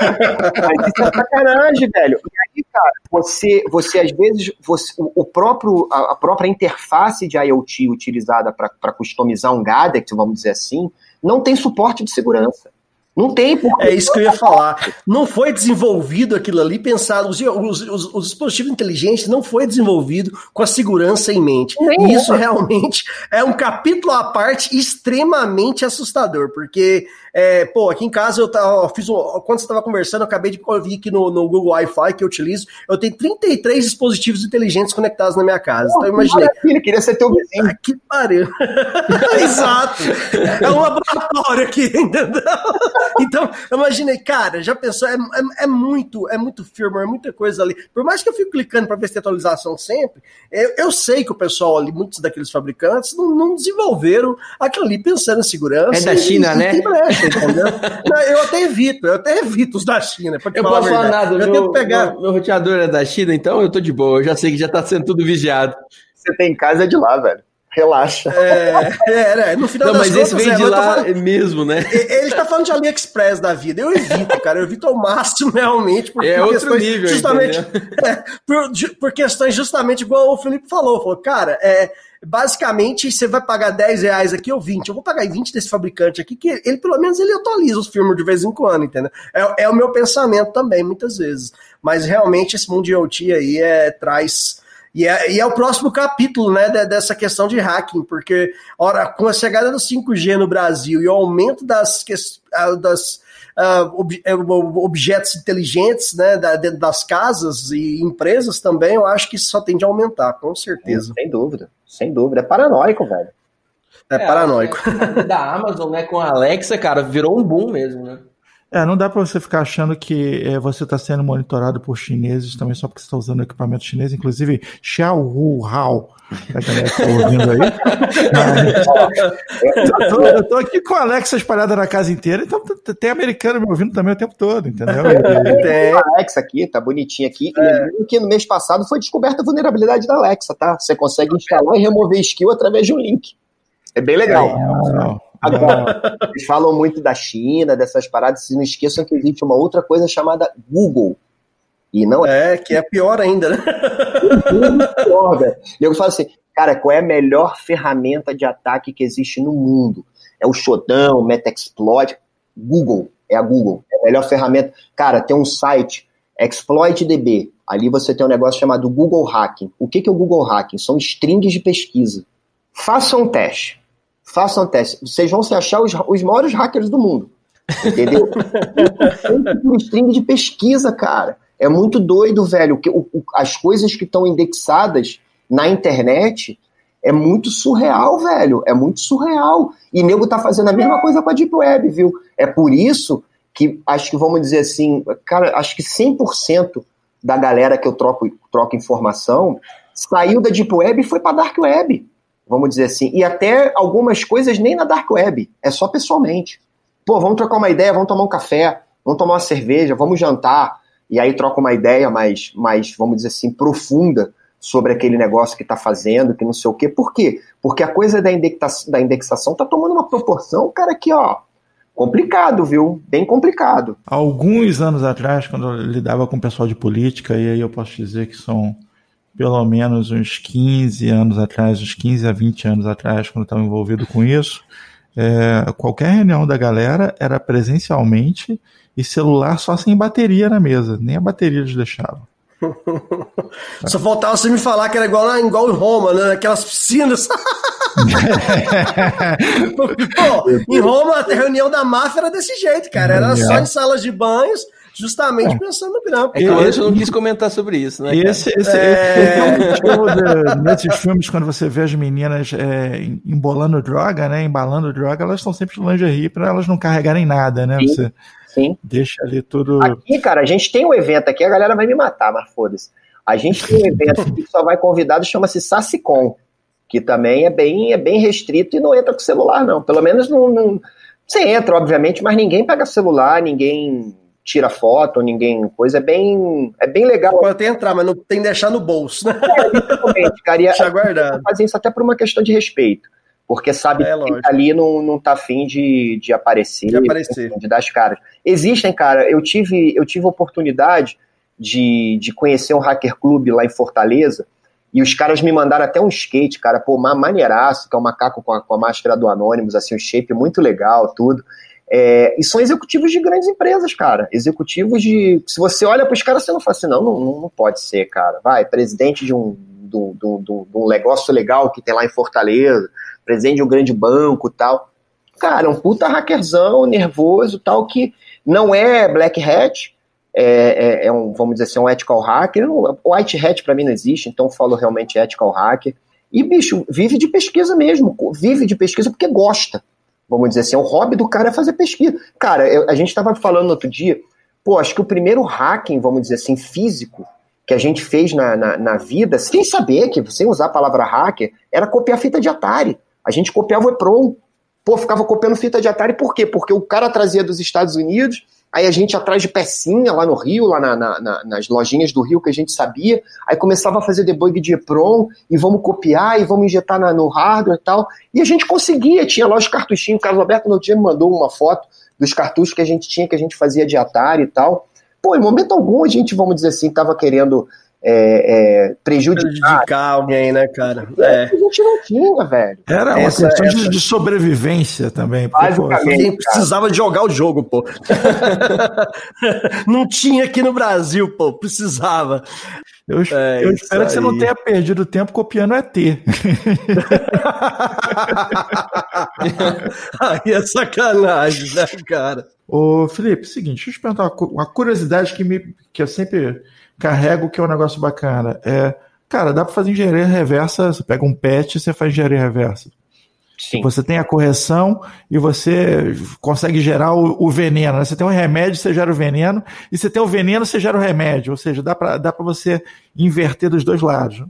Mas isso é sacanagem, velho. E aí, cara, você, você às vezes, você, o, o próprio, a, a própria interface de IoT utilizada para customizar um gadget, vamos dizer assim, não tem suporte de segurança. Não tem, porque É isso que eu ia falar. Não foi desenvolvido aquilo ali pensado. Os, os, os- os dispositivos inteligentes não foi desenvolvido com a segurança em mente. E isso realmente é um capítulo à parte extremamente assustador, porque, é, pô, aqui em casa eu, fiz um, quando você estava conversando, eu acabei de ouvir aqui no, no Google Wi-Fi que eu utilizo, eu tenho 33 dispositivos inteligentes conectados na minha casa. Então eu imaginei, Maravilha, queria ser teu vizinho. ah, que pariu. Exato. É um laboratório aqui, entendeu? Então, eu imaginei, cara, já pensou, é, é, é muito, é muito firmware, é muita coisa ali. Por mais que eu fique clicando para ver se tem atualização sempre, eu, eu sei que o pessoal ali, muitos daqueles fabricantes, não, não desenvolveram aquilo ali pensando em segurança. É da e- China, e né? brecha, entendeu? Não, eu até evito, eu até evito os da China. pra te Eu falar posso falar nada, Eu meu, tento pegar. meu, meu roteador é da China, então eu tô de boa. Eu já sei que já tá sendo tudo vigiado. Você tem casa de lá, velho. Relaxa. É, é, né? No final Não, das mas esse contas, vem é, de lá falando- mesmo, né? Ele tá falando de AliExpress da vida. Eu evito, cara. Eu evito ao máximo, realmente. Por, É por outro questões nível, Justamente, é, por, por questões justamente igual o Felipe falou. Falou, cara, é, basicamente você vai pagar 10 reais aqui ou 20. Eu vou pagar 20 desse fabricante aqui, que ele, pelo menos, ele atualiza os firmware de vez em quando, entendeu? É, é o meu pensamento também, muitas vezes. Mas realmente esse mundo de IoT aí é, traz. E é, e é o próximo capítulo, né, de- dessa questão de hacking, porque, ora, com a chegada do 5G no Brasil e o aumento das, ah, das ah, ob- ob- objetos inteligentes, né, da- dentro das casas e empresas também, eu acho que isso só tende a aumentar, com certeza. Sem dúvida. Sem dúvida. É paranoico, velho. É, paranoico. a Da Amazon, né, com a Alexa, cara, virou um boom mesmo, né? É, não dá pra você ficar achando que é, você está sendo monitorado por chineses também só porque você está usando equipamento chinês, inclusive Xiao Hu Hao, pra galera que tá ouvindo aí. Mas, eu, tô, eu tô aqui com a Alexa espalhada na casa inteira, então tem americano me ouvindo também o tempo todo, entendeu? E- Tem. A Alexa aqui, tá bonitinha aqui. E lembrando que no mês passado foi descoberta a vulnerabilidade da Alexa, tá? Você consegue instalar e remover skill através de um link. É bem legal. Não, não. Agora, eles falam muito da China, dessas paradas, e não esqueçam que existe uma outra coisa chamada Google. E não é É, que é pior ainda, né? pior, velho. E eu falo assim, cara, qual é a melhor ferramenta de ataque que existe no mundo? É o Shodan, o Metaexploit, Google, é a Google, é a melhor ferramenta. Cara, tem um site, ExploitDB, ali você tem um negócio chamado Google Hacking. O que que é o Google Hacking? São strings de pesquisa. Façam um teste, façam um teste. Vocês vão se achar os, os maiores hackers do mundo, entendeu? Sempre por string de pesquisa, cara. É muito doido, velho. o- o- As coisas que estão indexadas na internet é muito surreal, velho. É muito surreal. E nego tá fazendo a mesma coisa com a Deep Web, viu? É por isso que acho que vamos dizer assim, cara, acho que 100% da galera que eu troco, troco informação saiu da Deep Web e foi pra Dark Web. Vamos dizer assim. E até algumas coisas nem na Dark Web. É só pessoalmente. Pô, vamos trocar uma ideia, vamos tomar um café, vamos tomar uma cerveja, vamos jantar e aí troca uma ideia mais, mais, vamos dizer assim, profunda sobre aquele negócio que está fazendo, que não sei o quê. Por quê? Porque a coisa da, indexa, da indexação está tomando uma proporção, cara, que, ó, complicado, viu? Bem complicado. Alguns anos atrás, quando eu lidava com o pessoal de política, e aí eu posso dizer que são pelo menos uns 15 anos atrás, uns 15 a 20 anos atrás, quando eu estava envolvido com isso, é, qualquer reunião da galera era presencialmente e celular só sem bateria na mesa, nem a bateria eles deixavam. Só faltava você me falar que era igual, lá, igual em Roma, né? Aquelas piscinas. Pô, em Roma, a reunião da máfia era desse jeito, cara. Era só em salas de banhos, justamente pensando no grampo. É que o Anderson não quis comentar sobre isso, né? Esse, esse, é... esse é um motivo de, nesses filmes, quando você vê as meninas é, embolando droga, né? Embalando droga, elas estão sempre de lingerie para elas não carregarem nada, né? Sim. Você Sim. deixa ali tudo. Aqui, cara, a gente tem um evento aqui, a galera vai me matar, mas foda-se. A gente tem um evento que só vai convidado, chama-se Sassicom, que também é bem, é bem restrito e não entra com celular, não. Pelo menos não, não. Você entra, obviamente, mas ninguém pega celular, ninguém tira foto, ninguém. Coisa é bem. É bem legal. Pode até entrar, mas não tem que deixar no bolso, né? É, literalmente, cara. E a- guardado. fazem isso até por uma questão de respeito. Porque sabe É, que tá ali não, não tá afim de, de aparecer, De aparecer. enfim, de dar as caras. Existem, cara, eu tive, eu tive oportunidade de, de conhecer um hacker clube lá em Fortaleza, e os caras me mandaram até um skate, cara, pô, ma- maneiraço, que é um macaco com a, com a máscara do Anonymous, assim, um shape muito legal, tudo. É, e são executivos de grandes empresas, cara. Executivos de. Se você olha para os caras, você não fala assim, não, não, não pode ser, cara. Vai, presidente de um, de um- de um negócio legal que tem lá em Fortaleza, presidente de um grande banco tal. Cara, um puta hackerzão, nervoso tal, que não é black hat, é, é- é um, vamos dizer assim, um ethical hacker. Não- White hat pra mim não existe, então falo realmente ethical hacker. E, bicho, vive de pesquisa mesmo, vive de pesquisa porque gosta. Vamos dizer assim, o hobby do cara é fazer pesquisa. Cara, eu- a gente estava falando outro dia, pô, acho que o primeiro hacking, vamos dizer assim, físico, que a gente fez na, na, na vida, sem saber, que sem usar a palavra hacker, era copiar fita de Atari. A gente copiava o EPROM. Pô, ficava copiando fita de Atari, por quê? Porque o cara trazia dos Estados Unidos, aí a gente atrás de pecinha lá no Rio, lá na- na- na- nas lojinhas do Rio que a gente sabia, aí começava a fazer debug de EPROM, e vamos copiar, e vamos injetar no hardware e tal. E a gente conseguia, tinha lá os cartuchinhos. O Carlos Alberto no dia me mandou uma foto dos cartuchos que a gente tinha, que a gente fazia de Atari e tal. Pô, em momento algum a gente, vamos dizer assim, estava querendo é, é, prejudicar. Prejudicar alguém, né, cara? É. A gente não tinha, velho. Era uma Essa- questão de- essa- de, sobrevivência também. porque, pô, Basicamente. Alguém precisava jogar o jogo, pô. não tinha aqui no Brasil, pô. Precisava. eu, É eu espero que você não aí. tenha perdido tempo copiando ET. Aí é sacanagem, né, cara? Ô, Felipe, seguinte, deixa eu te perguntar uma curiosidade que, me, que eu sempre carrego, que é um negócio bacana. É, cara, dá pra fazer engenharia reversa, você pega um patch e você faz engenharia reversa. Sim. Você tem a correção e você consegue gerar o, o veneno. né? Você tem um remédio, você gera o veneno, e você tem o veneno, você gera o remédio. Ou seja, dá pra, dá pra você inverter dos dois lados.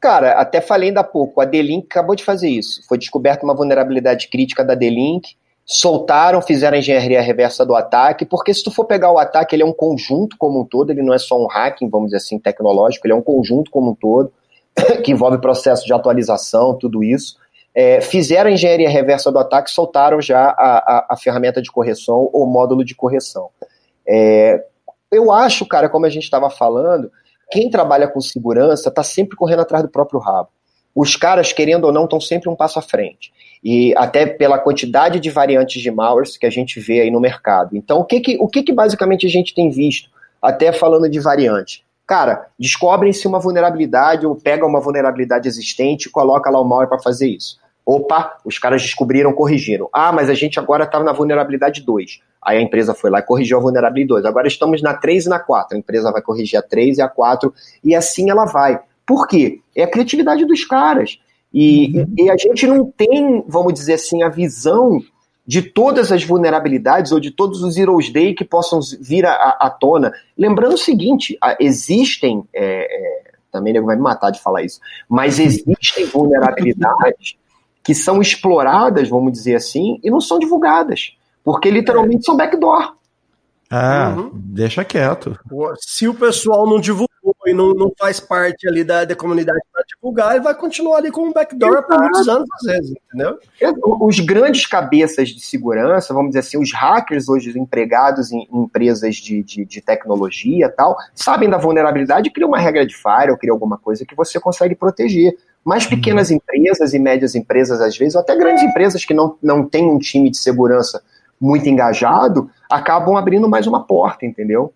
Cara, até falei ainda há pouco, a D-Link acabou de fazer isso. Foi descoberta uma vulnerabilidade crítica da D-Link, soltaram, fizeram a engenharia reversa do ataque, porque se tu for pegar o ataque, ele é um conjunto como um todo, ele não é só um hacking, vamos dizer assim, tecnológico, ele é um conjunto como um todo, que envolve processo de atualização, tudo isso. É, fizeram a engenharia reversa do ataque, soltaram já a, a, a ferramenta de correção ou módulo de correção. É, eu acho, cara, como a gente estava falando, quem trabalha com segurança está sempre correndo atrás do próprio rabo. Os caras, querendo ou não, estão sempre um passo à frente. E até pela quantidade de variantes de malwares que a gente vê aí no mercado. Então, o que, que, o que, que basicamente a gente tem visto, até falando de variante? Cara, descobrem-se uma vulnerabilidade ou pega uma vulnerabilidade existente e coloca lá o malware para fazer isso. Opa, os caras descobriram, corrigiram. Ah, mas a gente agora está na vulnerabilidade 2. Aí a empresa foi lá e corrigiu a vulnerabilidade 2. Agora estamos na 3 e na 4. A empresa vai corrigir a 3 e a 4 e assim ela vai. Por quê? É a criatividade dos caras. E, e a gente não tem, vamos dizer assim, a visão de todas as vulnerabilidades ou de todos os Heroes Day que possam vir à, tona. Lembrando o seguinte: a- existem. é, é, também nego vai me matar de falar isso, mas existem vulnerabilidades que são exploradas, vamos dizer assim, e não são divulgadas. Porque literalmente são backdoor. Ah, Uhum. deixa quieto. Se o pessoal não divulgou e não, não faz parte ali da, da comunidade para divulgar e vai continuar ali com um backdoor por muitos anos, às vezes, entendeu? Os grandes cabeças de segurança, vamos dizer assim, os hackers hoje empregados em empresas de, de, de tecnologia tal, sabem da vulnerabilidade e criam uma regra de firewall, criam alguma coisa que você consegue proteger. Mas pequenas uhum. empresas e médias empresas, às vezes, ou até grandes empresas que não, não têm um time de segurança muito engajado, acabam abrindo mais uma porta, entendeu?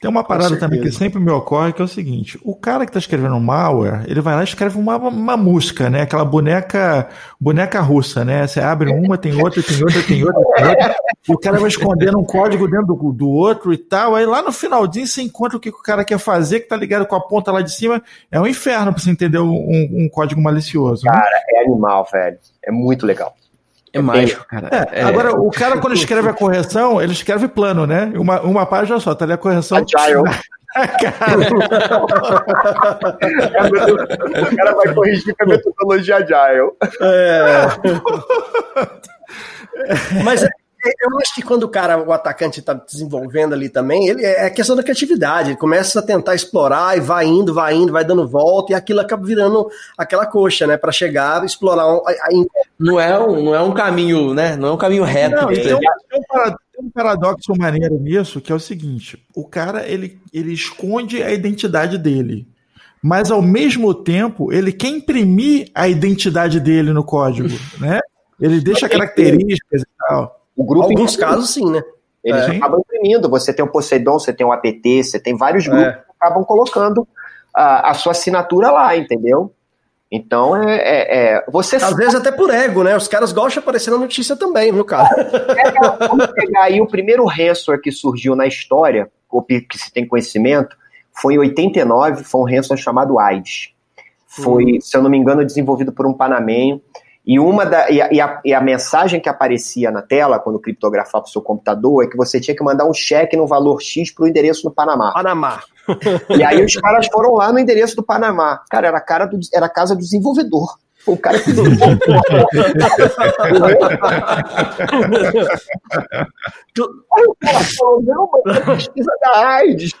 Tem uma parada também que sempre me ocorre, que é o seguinte: o cara que está escrevendo um malware, ele vai lá e escreve uma, uma música, né? Aquela boneca boneca russa, né? Você abre uma, tem outra, tem outra, tem outra, tem outra, e o cara vai escondendo um código dentro do, do outro e tal. Aí lá no finalzinho você encontra o que o cara quer fazer, que tá ligado com a ponta lá de cima. É um inferno para você entender um, um, código malicioso. Né? Cara, é animal, velho. É muito legal. É mágico, cara. É, é. Agora, o cara, quando escreve a correção, ele escreve plano, né? Uma, uma página só, tá ali a correção. Agile. cara. o cara vai corrigir com a metodologia Agile. É. Mas é, eu acho que quando o cara, o atacante está desenvolvendo ali também, ele é questão da criatividade. Ele começa a tentar explorar e vai indo, vai indo, vai dando volta e aquilo acaba virando aquela coxa, né, para chegar, explorar. Um, não é um, não é um caminho, né? Não é um caminho reto. Não, tem, um, tem um paradoxo maneiro nisso, que é o seguinte: o cara ele, ele esconde a identidade dele mas ao mesmo tempo ele quer imprimir a identidade dele no código, né? Ele deixa características e tal. O grupo, Alguns casos, sim, né? Eles é. acabam imprimindo. Você tem o Poseidon, você tem o APT, você tem vários é. grupos é. que acabam colocando a, a, sua assinatura lá, entendeu? Então, é, é, é você Às sabe... vezes até por ego, né? Os caras gostam de aparecer na notícia também, no caso. É, vamos pegar aí o primeiro ransomware que surgiu na história, que se tem conhecimento, foi em 89, foi um ransomware chamado AIDS. Foi, hum. se eu não me engano, desenvolvido por um panamenho. E uma da, e a, e, a, mensagem que aparecia na tela quando criptografava o seu computador é que você tinha que mandar um cheque no valor X para o endereço no Panamá. Panamá. E aí os caras foram lá no endereço do Panamá. Cara, era a, cara do, era a casa do desenvolvedor. O cara que Aí o cara falou, não, mas pesquisa da AIDS.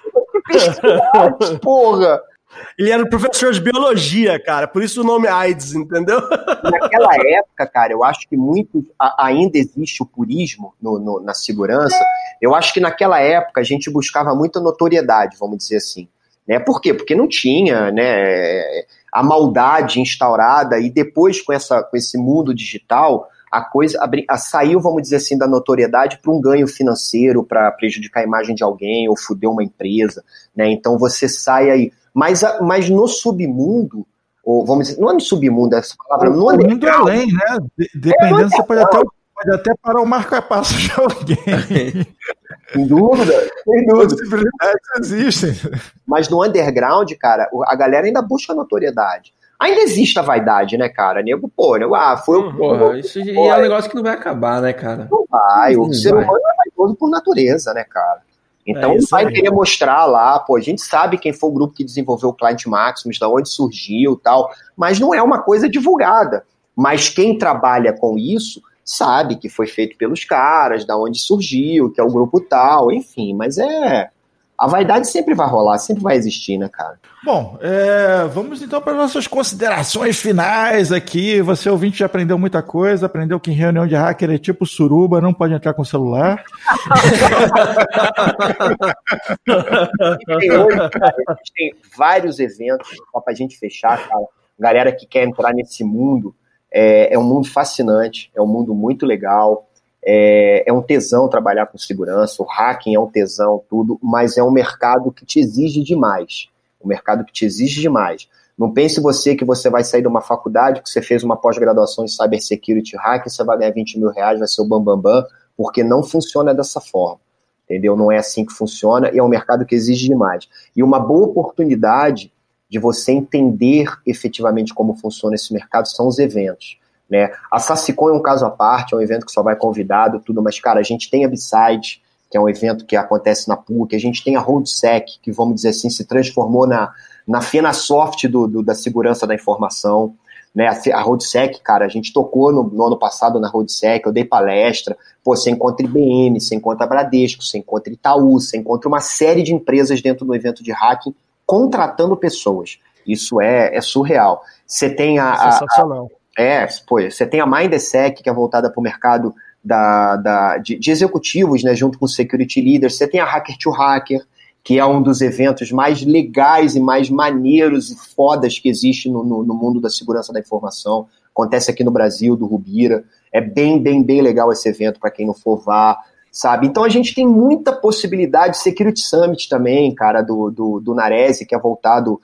Pesquisa porra. Ele era professor de biologia, cara, por isso o nome AIDS, entendeu? Naquela época, cara, eu acho que muito ainda existe o purismo no, no, na segurança. Eu acho que naquela época a gente buscava muita notoriedade, vamos dizer assim. Né? Por quê? Porque não tinha né, a maldade instaurada e depois com, essa, com esse mundo digital a coisa a, a saiu, vamos dizer assim, da notoriedade para um ganho financeiro, para prejudicar a imagem de alguém ou foder uma empresa, né? Então você sai aí mas, mas no submundo, ou vamos dizer, não é no submundo essa palavra, no mundo é além, né? Dependendo, é você pode até, pode até parar o marca-passo de alguém. Sem dúvida, sem dúvida. Possibilidades existem. Mas no underground, cara, a galera ainda busca notoriedade. Ainda existe a vaidade, né, cara? Nego, pô, nego, ah, foi o. Porra, isso é um negócio que não vai acabar, né, cara? Não vai. O não ser vai. humano é vaidoso por natureza, né, cara? Então é vai querer mostrar lá, pô, a gente sabe quem foi o grupo que desenvolveu o Client Maximus, da onde surgiu tal, mas não é uma coisa divulgada. Mas quem trabalha com isso sabe que foi feito pelos caras, da onde surgiu, que é o grupo tal, enfim, mas é a vaidade sempre vai rolar, sempre vai existir, né, cara? Bom, é, vamos então para nossas considerações finais aqui. Você ouvinte já aprendeu muita coisa, aprendeu que em reunião de hacker é tipo suruba, não pode entrar com celular. tem hoje, cara, tem vários eventos, só para a gente fechar, cara. Galera que quer entrar nesse mundo, é, é um mundo fascinante, é um mundo muito legal. É, é, um tesão trabalhar com segurança, o hacking é um tesão, tudo, mas é um mercado que te exige demais. Um mercado que te exige demais. Não pense você que você vai sair de uma faculdade, que você fez uma pós-graduação em Cybersecurity Hacking, você vai ganhar 20 mil reais, vai ser o bambambam, bam, bam, porque não funciona dessa forma. Entendeu? Não é assim que funciona e é um mercado que exige demais. E uma boa oportunidade de você entender efetivamente como funciona esse mercado são os eventos. Né? A Sassicon é um caso à parte, é um evento que só vai convidado, tudo, mas, cara, a gente tem a B-Side, que é um evento que acontece na PUC, a gente tem a RoadSec, que, vamos dizer assim, se transformou na, na FenaSoft do, do, da segurança da informação, né? A, RoadSec, cara, a gente tocou no, no, ano passado na RoadSec, eu dei palestra, pô, você encontra IBM, você encontra Bradesco, você encontra Itaú, você encontra uma série de empresas dentro do evento de hacking contratando pessoas. Isso é, é surreal. Você tem a, a. é, pô, você tem a Mindsec, que é voltada para o mercado da, da- de, de executivos, né, junto com Security Leaders. Você tem a Hacker to Hacker, que é um dos eventos mais legais e mais maneiros e fodas que existe no, no, no mundo da segurança da informação. Acontece aqui no Brasil, do Rubira. É bem, bem, bem legal esse evento, para quem não for vá, sabe? Então a gente tem muita possibilidade. Security Summit também, cara, do, do, do Narese, que é voltado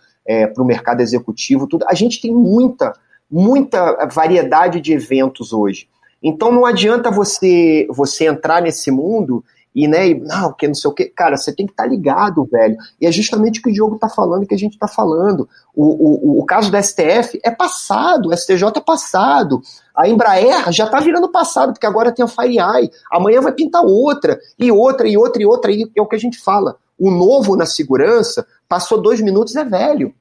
para o mercado executivo, tudo. A gente tem muita, muita variedade de eventos hoje. Então não adianta você você entrar nesse mundo e, né, e, não, que não sei o que. Cara, você tem que estar ligado, velho. E é justamente o que o Diogo tá falando, que a gente tá falando. O, o, o caso da STF é passado, o STJ é passado. A Embraer já tá virando passado, porque agora tem a FireEye. Amanhã vai pintar outra, e outra, e outra, e outra. E é o que a gente fala. O novo na segurança passou dois minutos, é velho.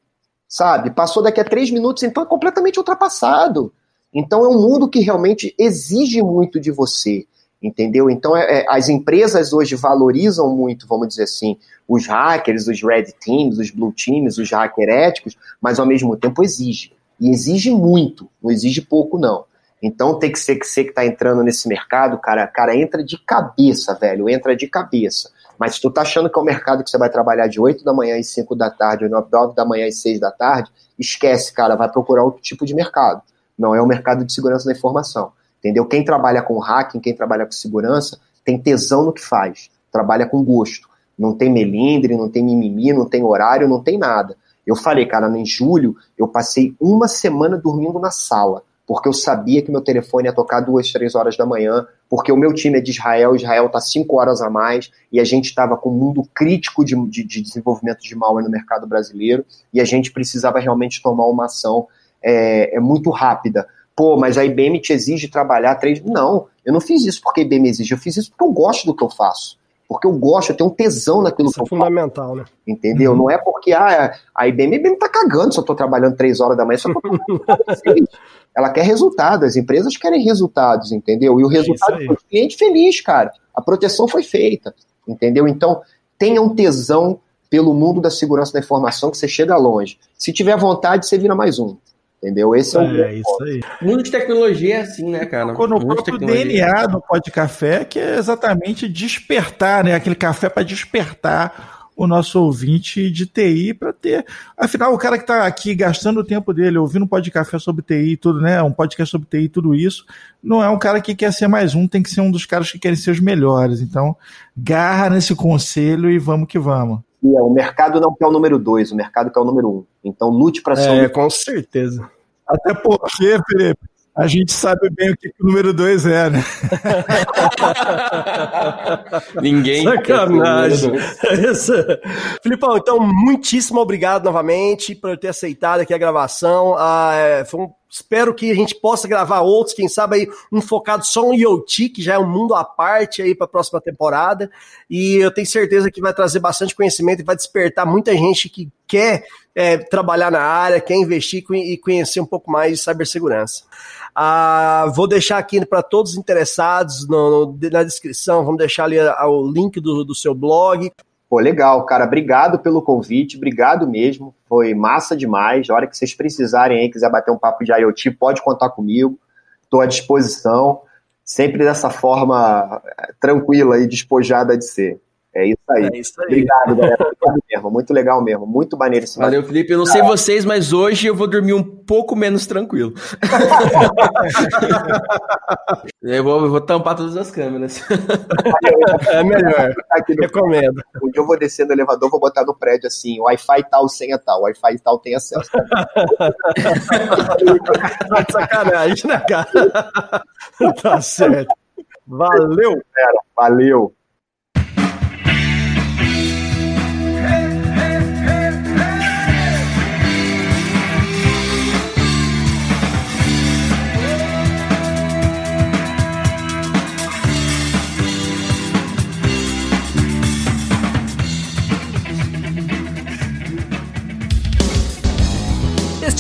Sabe? Passou daqui a três minutos, então é completamente ultrapassado. Então é um mundo que realmente exige muito de você, entendeu? Então é- é- as empresas hoje valorizam muito, vamos dizer assim, os hackers, os red teams, os blue teams, os hacker éticos, mas ao mesmo tempo exige. E exige muito, não exige pouco não. Então tem que ser que você que está entrando nesse mercado, cara, cara, entra de cabeça, velho, entra de cabeça. Mas se tu tá achando que é um mercado que você vai trabalhar de 8 da manhã às 5 da tarde, ou 9 da manhã às 6 da tarde, esquece, cara, vai procurar outro tipo de mercado. Não é o mercado de segurança da informação. Entendeu? Quem trabalha com hacking, quem trabalha com segurança, tem tesão no que faz. Trabalha com gosto. Não tem melindre, não tem mimimi, não tem horário, não tem nada. Eu falei, cara, em julho, eu passei uma semana dormindo na sala, porque eu sabia que meu telefone ia tocar duas, três horas da manhã, porque o meu time é de Israel, Israel está cinco horas a mais, e a gente estava com um mundo crítico de, de, de desenvolvimento de malware no mercado brasileiro, e a gente precisava realmente tomar uma ação é, é muito rápida. Pô, mas a IBM te exige trabalhar três. Não, eu não fiz isso porque a IBM exige, eu fiz isso porque eu gosto do que eu faço. Porque eu gosto, eu tenho um tesão naquilo Isso que é eu faço. fundamental, né? Entendeu? Não é porque ah, a IBM, a IBM tá cagando se eu tô trabalhando três horas da manhã, só tô trabalhando. Ela quer resultado, as empresas querem resultados, entendeu? E o resultado aí. foi o cliente feliz, cara. A proteção foi feita, entendeu? Então, tenha um tesão pelo mundo da segurança da informação que você chega longe. Se tiver vontade, você vira mais um. Entendeu? Esse é, o É isso aí. Mundo de tecnologia é assim, né, cara? Colocou no Mundo próprio. DNA do Pó de Café, que é exatamente despertar, né? Aquele café para despertar o nosso ouvinte de TI para ter. Afinal, o cara que está aqui gastando o tempo dele ouvindo um Pó de Café sobre TI e tudo, né? Um podcast sobre TI e tudo isso, não é um cara que quer ser mais um, tem que ser um dos caras que querem ser os melhores. Então, garra nesse conselho e vamos que vamos. E é, O mercado não quer o número dois, o mercado quer o número um. Então, lute para ser o É, com certeza. Até porque, Felipe, a gente sabe bem o que, que o número dois é, né? Ninguém. Sacanagem. Isso. Filipão, então, muitíssimo obrigado novamente por ter aceitado aqui a gravação. Ah, é, foi um- espero que a gente possa gravar outros, quem sabe aí um focado só em IoT, que já é um mundo à parte aí para a próxima temporada. E eu tenho certeza que vai trazer bastante conhecimento e vai despertar muita gente que quer é, trabalhar na área, quer investir e conhecer um pouco mais de cibersegurança. Ah, vou deixar aqui para todos os interessados no- no- na descrição, vamos deixar ali ah, o link do, do seu blog. Pô, legal, cara. Obrigado pelo convite, obrigado mesmo. Foi massa demais. A hora que vocês precisarem aí, quiser bater um papo de IoT, pode contar comigo. Estou à disposição. Sempre dessa forma eh, tranquila e despojada de ser. É isso aí. É isso aí. Obrigado, galera. Obrigado mesmo. Muito legal mesmo. Muito maneiro esse Valeu, Felipe. Eu não sei vocês, mas hoje eu vou dormir um pouco menos tranquilo. eu, vou, eu vou tampar todas as câmeras. É melhor. Recomendo. Um dia eu vou descer no elevador, vou botar no prédio assim, Wi-Fi tal, senha tal, Wi-Fi tal tem acesso. Tá de sacanagem, né, cara? tá certo. Valeu. Valeu.